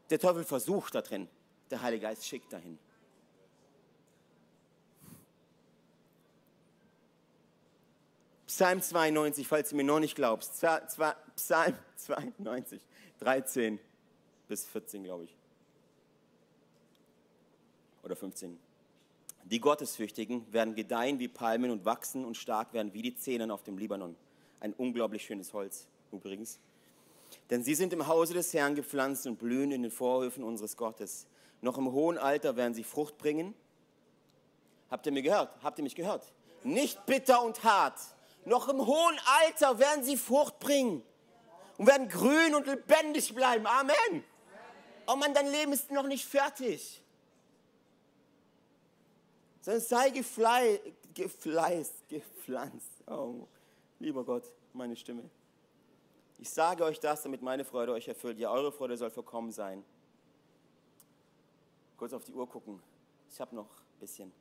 Der Teufel versucht da drin. Der Heilige Geist schickt dahin. Psalm 92, falls du mir noch nicht glaubst. Psalm 92, 13 bis 14, glaube ich. Oder 15. Die Gottesfürchtigen werden gedeihen wie Palmen und wachsen und stark werden wie die Zähnen auf dem Libanon. Ein unglaublich schönes Holz übrigens. Denn sie sind im Hause des Herrn gepflanzt und blühen in den Vorhöfen unseres Gottes. Noch im hohen Alter werden sie Frucht bringen. Habt ihr mir gehört? Habt ihr mich gehört? Nicht bitter und hart. Noch im hohen Alter werden sie Frucht bringen und werden grün und lebendig bleiben. Amen. Oh Mann, dein Leben ist noch nicht fertig. Sondern sei geflei, gefleißt, gepflanzt. Oh, lieber Gott, meine Stimme. Ich sage euch das, damit meine Freude euch erfüllt. Ja, eure Freude soll vollkommen sein. Kurz auf die Uhr gucken. Ich habe noch ein bisschen.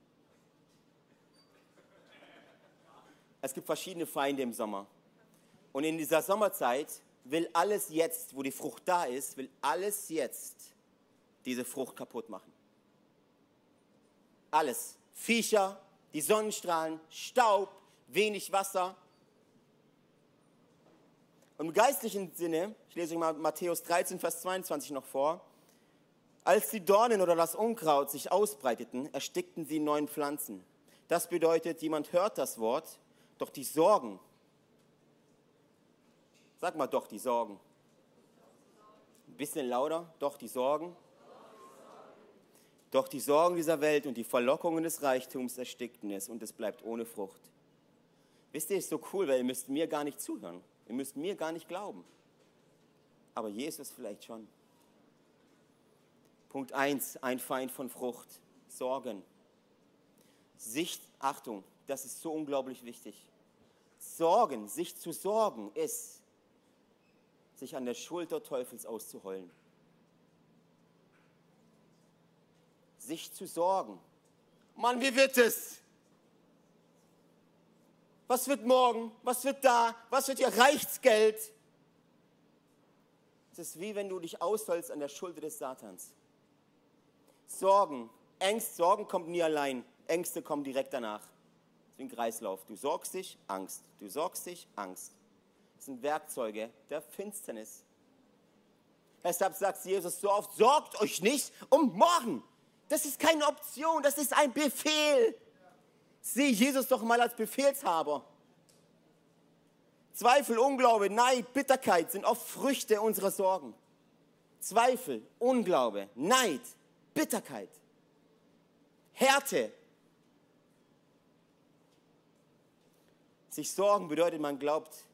Es gibt verschiedene Feinde im Sommer. Und in dieser Sommerzeit will alles jetzt, wo die Frucht da ist, will alles jetzt diese Frucht kaputt machen. Alles. Viecher, die Sonnenstrahlen, Staub, wenig Wasser. Und im geistlichen Sinne, ich lese mal Matthäus 13, Vers 22 noch vor, als die Dornen oder das Unkraut sich ausbreiteten, erstickten sie neuen Pflanzen. Das bedeutet, jemand hört das Wort, doch die Sorgen, sag mal doch die Sorgen, ein bisschen lauter, doch die Sorgen, doch die Sorgen dieser Welt und die Verlockungen des Reichtums erstickten es und es bleibt ohne Frucht. Wisst ihr, ist so cool, weil ihr müsst mir gar nicht zuhören. Ihr müsst mir gar nicht glauben. Aber Jesus vielleicht schon. Punkt 1, ein Feind von Frucht, Sorgen. Sicht, Achtung, das ist so unglaublich wichtig. Sorgen, sich zu sorgen, ist, sich an der Schulter Teufels auszuheulen. Sich zu sorgen. Mann, wie wird es? Was wird morgen? Was wird da? Was wird hier? Reicht's Geld? Es ist wie wenn du dich ausholst an der Schulter des Satans. Sorgen, Ängste, Sorgen kommt nie allein. Ängste kommen direkt danach. Das ist ein Kreislauf. Du sorgst dich, Angst. Du sorgst dich, Angst. Das sind Werkzeuge der Finsternis. Deshalb sagt Jesus so oft, sorgt euch nicht um morgen. Das ist keine Option, das ist ein Befehl. Sieh Jesus doch mal als Befehlshaber. Zweifel, Unglaube, Neid, Bitterkeit sind oft Früchte unserer Sorgen. Zweifel, Unglaube, Neid, Bitterkeit, Härte. Sich sorgen bedeutet, man glaubt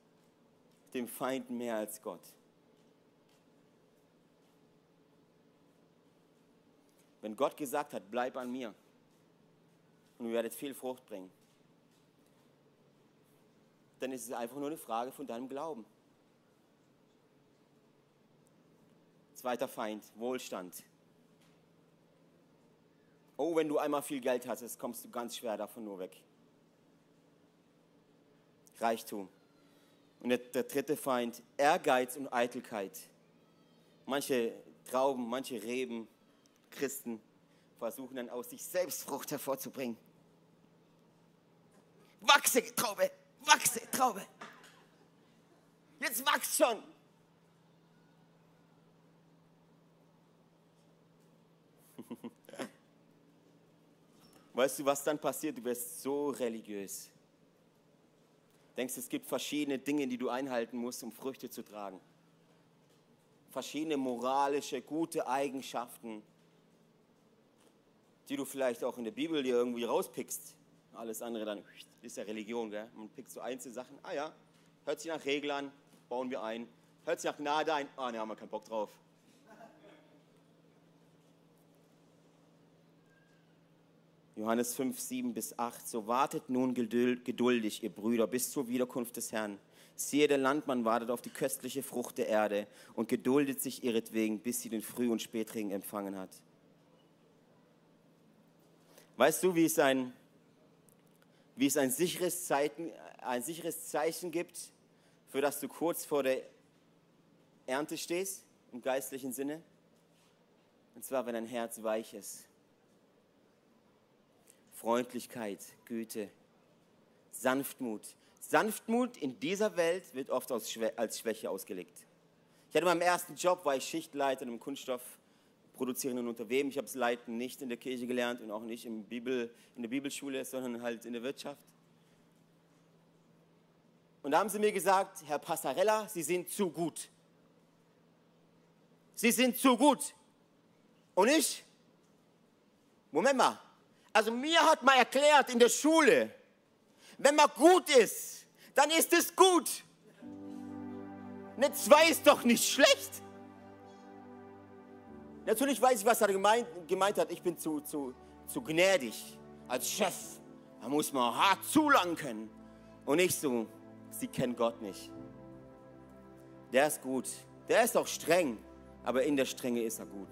dem Feind mehr als Gott. Wenn Gott gesagt hat, bleib an mir und ihr werdet viel Frucht bringen, dann ist es einfach nur eine Frage von deinem Glauben. Zweiter Feind, Wohlstand. Oh, wenn du einmal viel Geld hast, kommst du ganz schwer davon nur weg. Reichtum. Und der, der dritte Feind, Ehrgeiz und Eitelkeit. Manche Trauben, manche Reben, Christen versuchen dann aus sich selbst Frucht hervorzubringen. Wachse, Traube, wachse, Traube. Jetzt wachst schon. Weißt du, was dann passiert? Du wirst so religiös. Denkst, es gibt verschiedene Dinge, die du einhalten musst, um Früchte zu tragen. Verschiedene moralische, gute Eigenschaften, die du vielleicht auch in der Bibel dir irgendwie rauspickst. Alles andere dann ist ja Religion, gell? Man pickt so einzelne Sachen. Ah ja, hört sich nach Regeln an, bauen wir ein. Hört sich nach Gnade ein. Ah, ne, haben wir keinen Bock drauf. Johannes 5, 7 bis 8. So wartet nun geduldig, ihr Brüder, bis zur Wiederkunft des Herrn. Siehe, der Landmann wartet auf die köstliche Frucht der Erde und geduldet sich ihretwegen, bis sie den Früh- und Spätregen empfangen hat. Weißt du, wie es ein, wie es ein sicheres Zeiten, ein sicheres Zeichen gibt, für das du kurz vor der Ernte stehst, im geistlichen Sinne. Und zwar, wenn dein Herz weich ist. Freundlichkeit, Güte, Sanftmut. Sanftmut in dieser Welt wird oft als Schwäche ausgelegt. Ich hatte meinem ersten Job, war ich Schichtleiter in einem Kunststoffproduzierenden Unternehmen. Ich habe das Leiten nicht in der Kirche gelernt und auch nicht in, Bibel, in der Bibelschule, sondern halt in der Wirtschaft. Und da haben sie mir gesagt, Herr Passarella, Sie sind zu gut. Sie sind zu gut. Und ich? Moment mal. Also mir hat man erklärt in der Schule, wenn man gut ist, dann ist es gut. Eine 2 ist doch nicht schlecht. Natürlich weiß ich, was er gemeint, gemeint hat. Ich bin zu, zu, zu gnädig als Chef. Da muss man hart zulangen können. Und nicht so, sie kennen Gott nicht. Der ist gut. Der ist auch streng, aber in der Strenge ist er gut.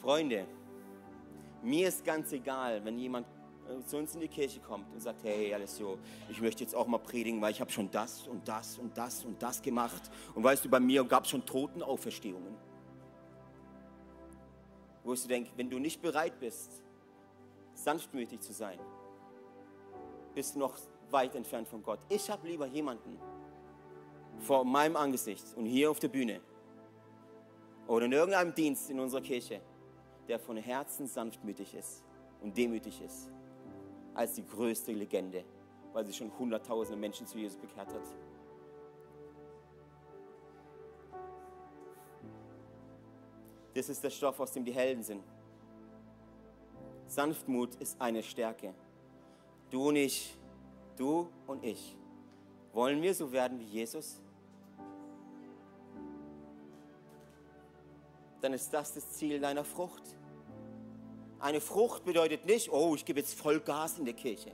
Freunde, mir ist ganz egal, wenn jemand zu uns in die Kirche kommt und sagt, hey Alessio, ich möchte jetzt auch mal predigen, weil ich habe schon das und das und das und das gemacht. Und weißt du, bei mir gab es schon Totenauferstehungen. Wo du denkst, wenn du nicht bereit bist, sanftmütig zu sein, bist du noch weit entfernt von Gott. Ich habe lieber jemanden vor meinem Angesicht und hier auf der Bühne oder in irgendeinem Dienst in unserer Kirche, der von Herzen sanftmütig ist und demütig ist, als die größte Legende, weil sie schon hunderttausende Menschen zu Jesus bekehrt hat. Das ist der Stoff, aus dem die Helden sind. Sanftmut ist eine Stärke. Du und ich, du und ich. Wollen wir so werden wie Jesus? dann ist das das Ziel deiner Frucht. Eine Frucht bedeutet nicht, oh, ich gebe jetzt voll Gas in der Kirche.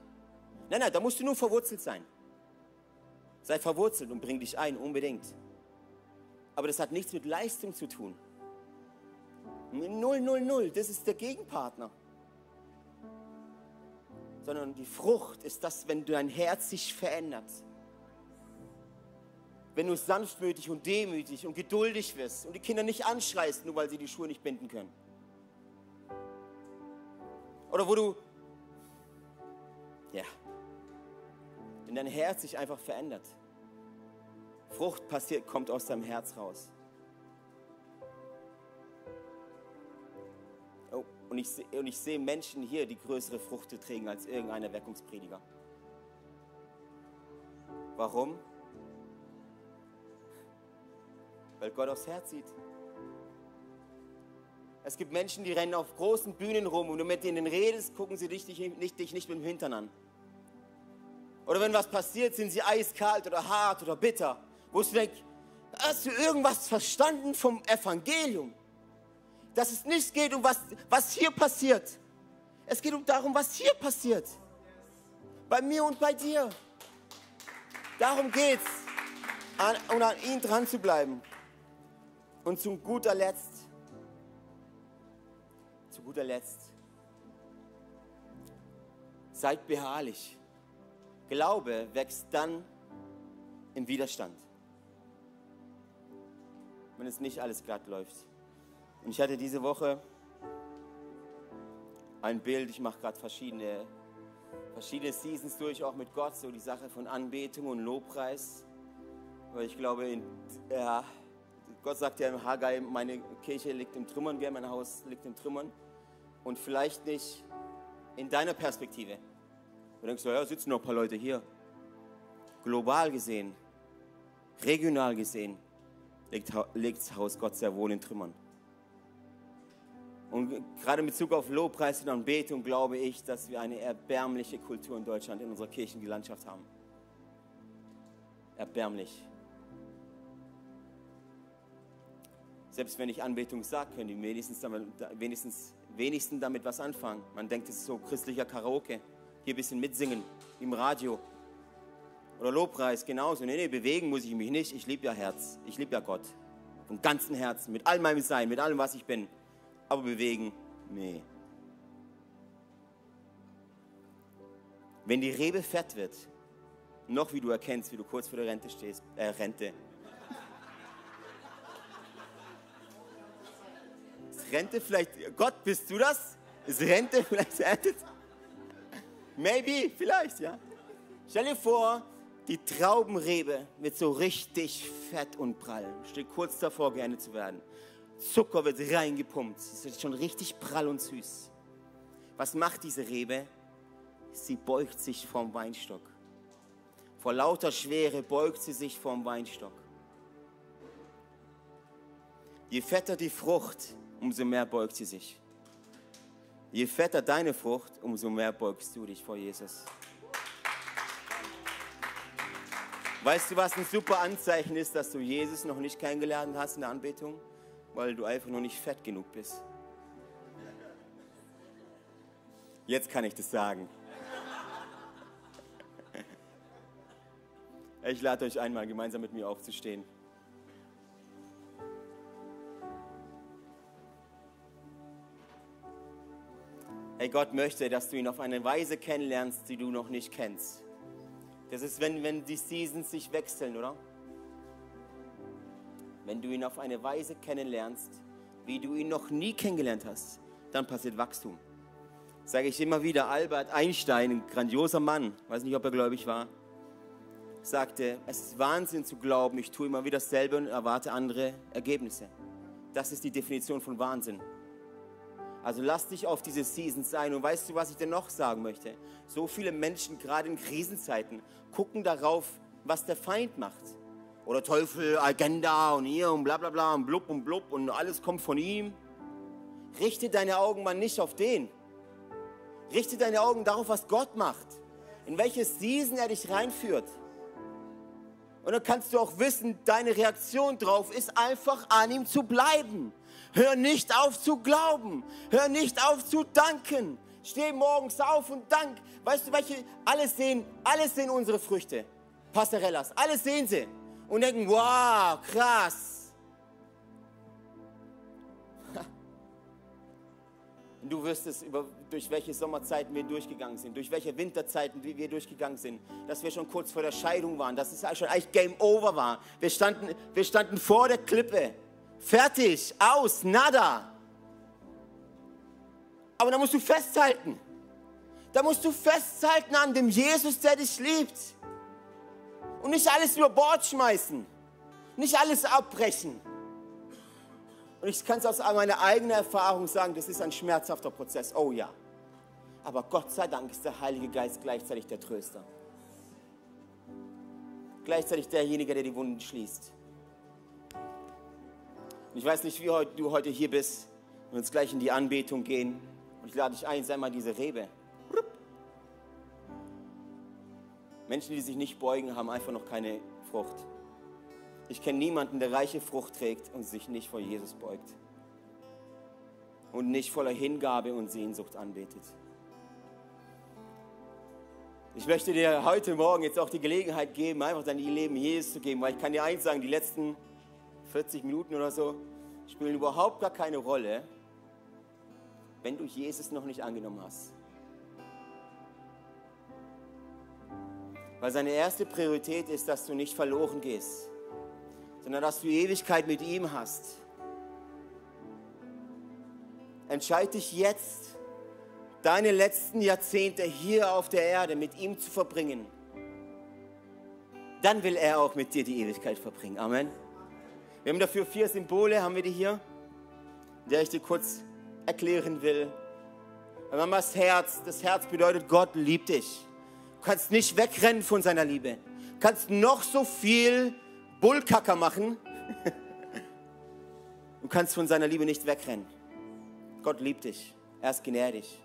Nein, nein, da musst du nur verwurzelt sein. Sei verwurzelt und bring dich ein, unbedingt. Aber das hat nichts mit Leistung zu tun. Null, null, null, das ist der Gegenpartner. Sondern die Frucht ist das, wenn dein Herz sich verändert wenn du sanftmütig und demütig und geduldig wirst und die Kinder nicht anschreist, nur weil sie die Schuhe nicht binden können. Oder wo du, ja, wenn dein Herz sich einfach verändert. Frucht passiert, kommt aus deinem Herz raus. Oh, und ich, und ich sehe Menschen hier, die größere Frucht tragen als irgendein Erweckungsprediger. Warum? weil Gott aufs Herz sieht. Es gibt Menschen, die rennen auf großen Bühnen rum und du mit denen redest, gucken sie dich nicht, dich nicht mit dem Hintern an. Oder wenn was passiert, sind sie eiskalt oder hart oder bitter. Wo du denkst, hast du irgendwas verstanden vom Evangelium? Dass es nicht geht um was, was hier passiert. Es geht um darum, was hier passiert. Bei mir und bei dir. Darum geht's. An, und an ihn dran zu bleiben. Und zu guter Letzt, guter Letzt, seid beharrlich. Glaube wächst dann im Widerstand, wenn es nicht alles glatt läuft. Und ich hatte diese Woche ein Bild, ich mache gerade verschiedene, verschiedene Seasons durch, auch mit Gott, so die Sache von Anbetung und Lobpreis. Weil ich glaube, in, ja, Gott sagt ja im Haggai, meine Kirche liegt im Trümmern, wie mein Haus liegt im Trümmern. Und vielleicht nicht in deiner Perspektive. Du denkst, ja, sitzen noch ein paar Leute hier. Global gesehen, regional gesehen, liegt, liegt das Haus Gott sehr wohl in Trümmern. Und gerade in Bezug auf Lobpreis und Anbetung glaube ich, dass wir eine erbärmliche Kultur in Deutschland in unserer Kirchenlandschaft haben. Erbärmlich. Selbst wenn ich Anbetung sage, können die wenigstens wenigstens, wenigstens damit was anfangen. Man denkt, es ist so christlicher Karaoke. Hier ein bisschen mitsingen im Radio. Oder Lobpreis genauso. Nee, nee, bewegen muss ich mich nicht. Ich liebe ja Herz. Ich liebe ja Gott. Von ganzem Herzen. Mit all meinem Sein, mit allem, was ich bin. Aber bewegen, nee. Wenn die Rebe fett wird, noch wie du erkennst, wie du kurz vor der Rente stehst, äh, Rente. Rente vielleicht, Gott, bist du das? Ist Rente vielleicht Rente? Maybe, vielleicht, ja. Stell dir vor, die Traubenrebe wird so richtig fett und prall. Steht kurz davor, gerne zu werden. Zucker wird reingepumpt. Es ist schon richtig prall und süß. Was macht diese Rebe? Sie beugt sich vom Weinstock. Vor lauter Schwere beugt sie sich vom Weinstock. Je fetter die Frucht, umso mehr beugt sie sich. Je fetter deine Frucht, umso mehr beugst du dich vor Jesus. Weißt du, was ein super Anzeichen ist, dass du Jesus noch nicht kennengelernt hast in der Anbetung? Weil du einfach noch nicht fett genug bist. Jetzt kann ich das sagen. Ich lade euch einmal gemeinsam mit mir aufzustehen. Hey, Gott möchte, dass du ihn auf eine Weise kennenlernst, die du noch nicht kennst. Das ist, wenn, wenn die Seasons sich wechseln, oder? Wenn du ihn auf eine Weise kennenlernst, wie du ihn noch nie kennengelernt hast, dann passiert Wachstum. Sage ich immer wieder, Albert Einstein, ein grandioser Mann, weiß nicht, ob er gläubig war, sagte, es ist Wahnsinn zu glauben, ich tue immer wieder dasselbe und erwarte andere Ergebnisse. Das ist die Definition von Wahnsinn. Also lass dich auf diese Seasons ein. Und weißt du, was ich dir noch sagen möchte? So viele Menschen, gerade in Krisenzeiten, gucken darauf, was der Feind macht. Oder Teufel, Agenda und hier und bla bla bla und blub und blub und alles kommt von ihm. Richte deine Augen mal nicht auf den. Richte deine Augen darauf, was Gott macht. In welche Season er dich reinführt. Und dann kannst du auch wissen, deine Reaktion drauf ist einfach an ihm zu bleiben. Hör nicht auf zu glauben. Hör nicht auf zu danken. Steh morgens auf und dank. Weißt du, welche? Alle sehen, alle sehen unsere Früchte. Pastorellas. Alle sehen sie. Und denken, wow, krass. Du wirst es, über, durch welche Sommerzeiten wir durchgegangen sind, durch welche Winterzeiten wir durchgegangen sind, dass wir schon kurz vor der Scheidung waren, dass es schon eigentlich Game Over war. Wir standen, wir standen vor der Klippe. Fertig, aus, nada. Aber da musst du festhalten. Da musst du festhalten an dem Jesus, der dich liebt. Und nicht alles über Bord schmeißen. Nicht alles abbrechen. Und ich kann es aus meiner eigenen Erfahrung sagen, das ist ein schmerzhafter Prozess. Oh ja. Aber Gott sei Dank ist der Heilige Geist gleichzeitig der Tröster. Gleichzeitig derjenige, der die Wunden schließt. Und ich weiß nicht, wie du heute hier bist und uns gleich in die Anbetung gehen. Und ich lade dich ein, sei mal diese Rebe. Menschen, die sich nicht beugen, haben einfach noch keine Frucht. Ich kenne niemanden, der reiche Frucht trägt und sich nicht vor Jesus beugt. Und nicht voller Hingabe und Sehnsucht anbetet. Ich möchte dir heute Morgen jetzt auch die Gelegenheit geben, einfach dein Leben Jesus zu geben, weil ich kann dir eins sagen, die letzten 40 Minuten oder so spielen überhaupt gar keine Rolle, wenn du Jesus noch nicht angenommen hast. Weil seine erste Priorität ist, dass du nicht verloren gehst, sondern dass du Ewigkeit mit ihm hast. Entscheide dich jetzt, deine letzten Jahrzehnte hier auf der Erde mit ihm zu verbringen. Dann will er auch mit dir die Ewigkeit verbringen. Amen. Wir haben dafür vier Symbole, haben wir die hier, der ich dir kurz erklären will. Wenn man das Herz, das Herz bedeutet, Gott liebt dich. Du kannst nicht wegrennen von seiner Liebe. Du kannst noch so viel Bullkacker machen. Du kannst von seiner Liebe nicht wegrennen. Gott liebt dich. Er ist gnädig.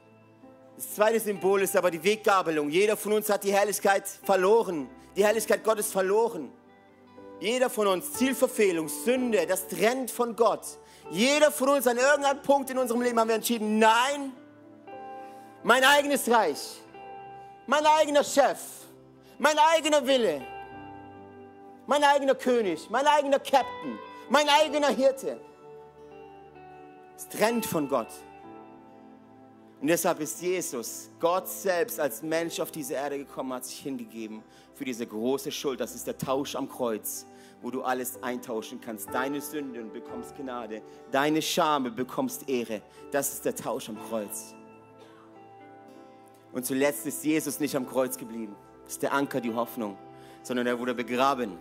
Das zweite Symbol ist aber die Weggabelung. Jeder von uns hat die Herrlichkeit verloren. Die Herrlichkeit Gottes verloren. Jeder von uns, Zielverfehlung, Sünde, das trennt von Gott. Jeder von uns an irgendeinem Punkt in unserem Leben haben wir entschieden, nein, mein eigenes Reich, mein eigener Chef, mein eigener Wille, mein eigener König, mein eigener Captain, mein eigener Hirte. Es trennt von Gott. Und deshalb ist Jesus, Gott selbst, als Mensch auf diese Erde gekommen, hat sich hingegeben für diese große Schuld. Das ist der Tausch am Kreuz, wo du alles eintauschen kannst. Deine Sünden bekommst Gnade, deine Scham bekommst Ehre. Das ist der Tausch am Kreuz. Und zuletzt ist Jesus nicht am Kreuz geblieben. Das ist der Anker, die Hoffnung, sondern er wurde begraben.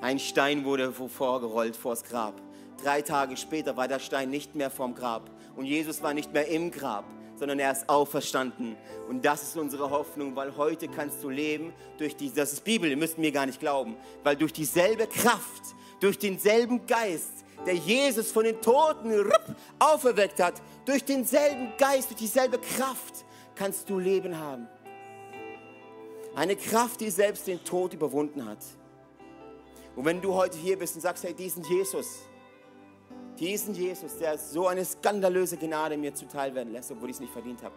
Ein Stein wurde vorgerollt vors Grab. Drei Tage später war der Stein nicht mehr vorm Grab. Und Jesus war nicht mehr im Grab, sondern er ist auferstanden. Und das ist unsere Hoffnung, weil heute kannst du leben durch die, das ist Bibel, ihr müsst mir gar nicht glauben, weil durch dieselbe Kraft, durch denselben Geist, der Jesus von den Toten auferweckt hat, durch denselben Geist, durch dieselbe Kraft kannst du Leben haben. Eine Kraft, die selbst den Tod überwunden hat. Und wenn du heute hier bist und sagst, hey, diesen Jesus, diesen Jesus, der so eine skandalöse Gnade mir zuteil werden lässt, obwohl ich es nicht verdient habe,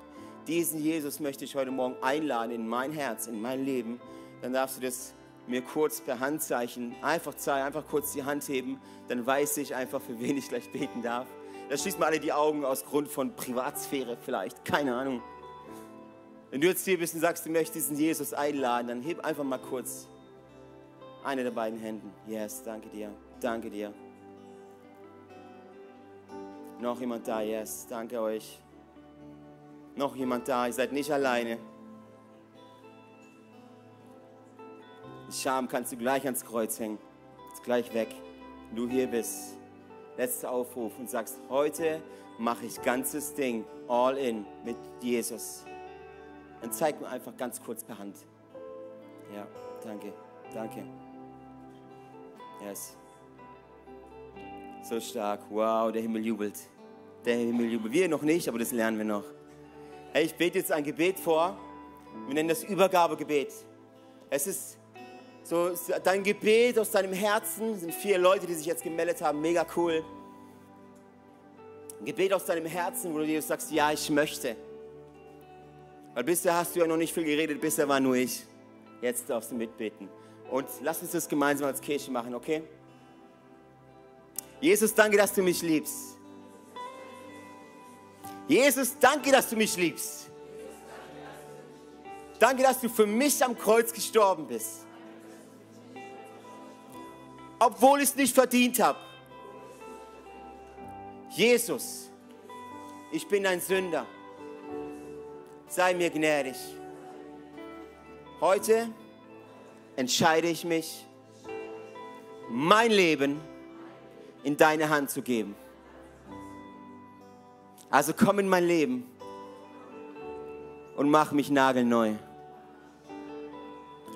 diesen Jesus möchte ich heute Morgen einladen in mein Herz, in mein Leben, dann darfst du das mir kurz per Handzeichen einfach zeigen, einfach kurz die Hand heben, dann weiß ich einfach, für wen ich gleich beten darf. Da schließt mal alle die Augen aus Grund von Privatsphäre vielleicht, keine Ahnung. Wenn du jetzt hier bist und sagst, du möchtest diesen Jesus einladen, dann heb einfach mal kurz eine der beiden Händen. Yes, danke dir. Danke dir. Noch jemand da? Yes, danke euch. Noch jemand da? Ihr seid nicht alleine. Scham kannst du gleich ans Kreuz hängen. Ist gleich weg. Du hier bist. Letzter Aufruf und sagst, heute mache ich ganzes Ding all in mit Jesus. Dann zeig mir einfach ganz kurz per Hand. Ja, danke, danke. Yes. So stark. Wow, der Himmel jubelt. Der Himmel jubelt. Wir noch nicht, aber das lernen wir noch. Hey, ich bete jetzt ein Gebet vor. Wir nennen das Übergabegebet. Es ist so dein Gebet aus deinem Herzen. Es sind vier Leute, die sich jetzt gemeldet haben. Mega cool. Ein Gebet aus deinem Herzen, wo du dir sagst, ja, ich möchte. Weil bisher hast du ja noch nicht viel geredet, bisher war nur ich. Jetzt darfst du mitbeten. Und lass uns das gemeinsam als Kirche machen, okay? Jesus, danke, dass du mich liebst. Jesus, danke, dass du mich liebst. Danke, dass du für mich am Kreuz gestorben bist. Obwohl ich es nicht verdient habe. Jesus, ich bin ein Sünder. Sei mir gnädig. Heute entscheide ich mich, mein Leben in deine Hand zu geben. Also komm in mein Leben und mach mich nagelneu.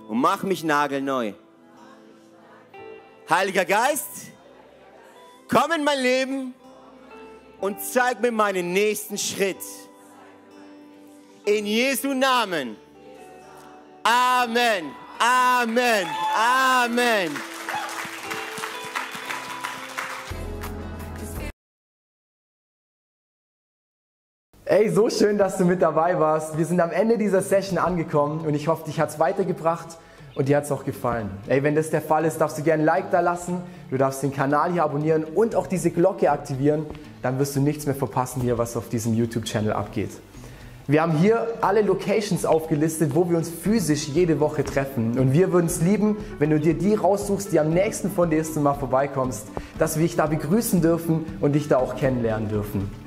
Und mach mich nagelneu. Heiliger Geist, komm in mein Leben und zeig mir meinen nächsten Schritt. In Jesu Namen. Amen. Amen. Amen. Ey, so schön, dass du mit dabei warst. Wir sind am Ende dieser Session angekommen und ich hoffe, dich hat es weitergebracht und dir hat es auch gefallen. Ey, wenn das der Fall ist, darfst du gerne ein Like da lassen, du darfst den Kanal hier abonnieren und auch diese Glocke aktivieren. Dann wirst du nichts mehr verpassen hier, was auf diesem YouTube-Channel abgeht. Wir haben hier alle Locations aufgelistet, wo wir uns physisch jede Woche treffen. Und wir würden es lieben, wenn du dir die raussuchst, die am nächsten von dir ist und mal vorbeikommst, dass wir dich da begrüßen dürfen und dich da auch kennenlernen dürfen.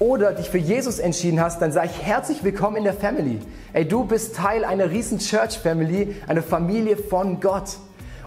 oder dich für Jesus entschieden hast, dann sage ich herzlich willkommen in der Family. Ey, du bist Teil einer riesen Church Family, einer Familie von Gott.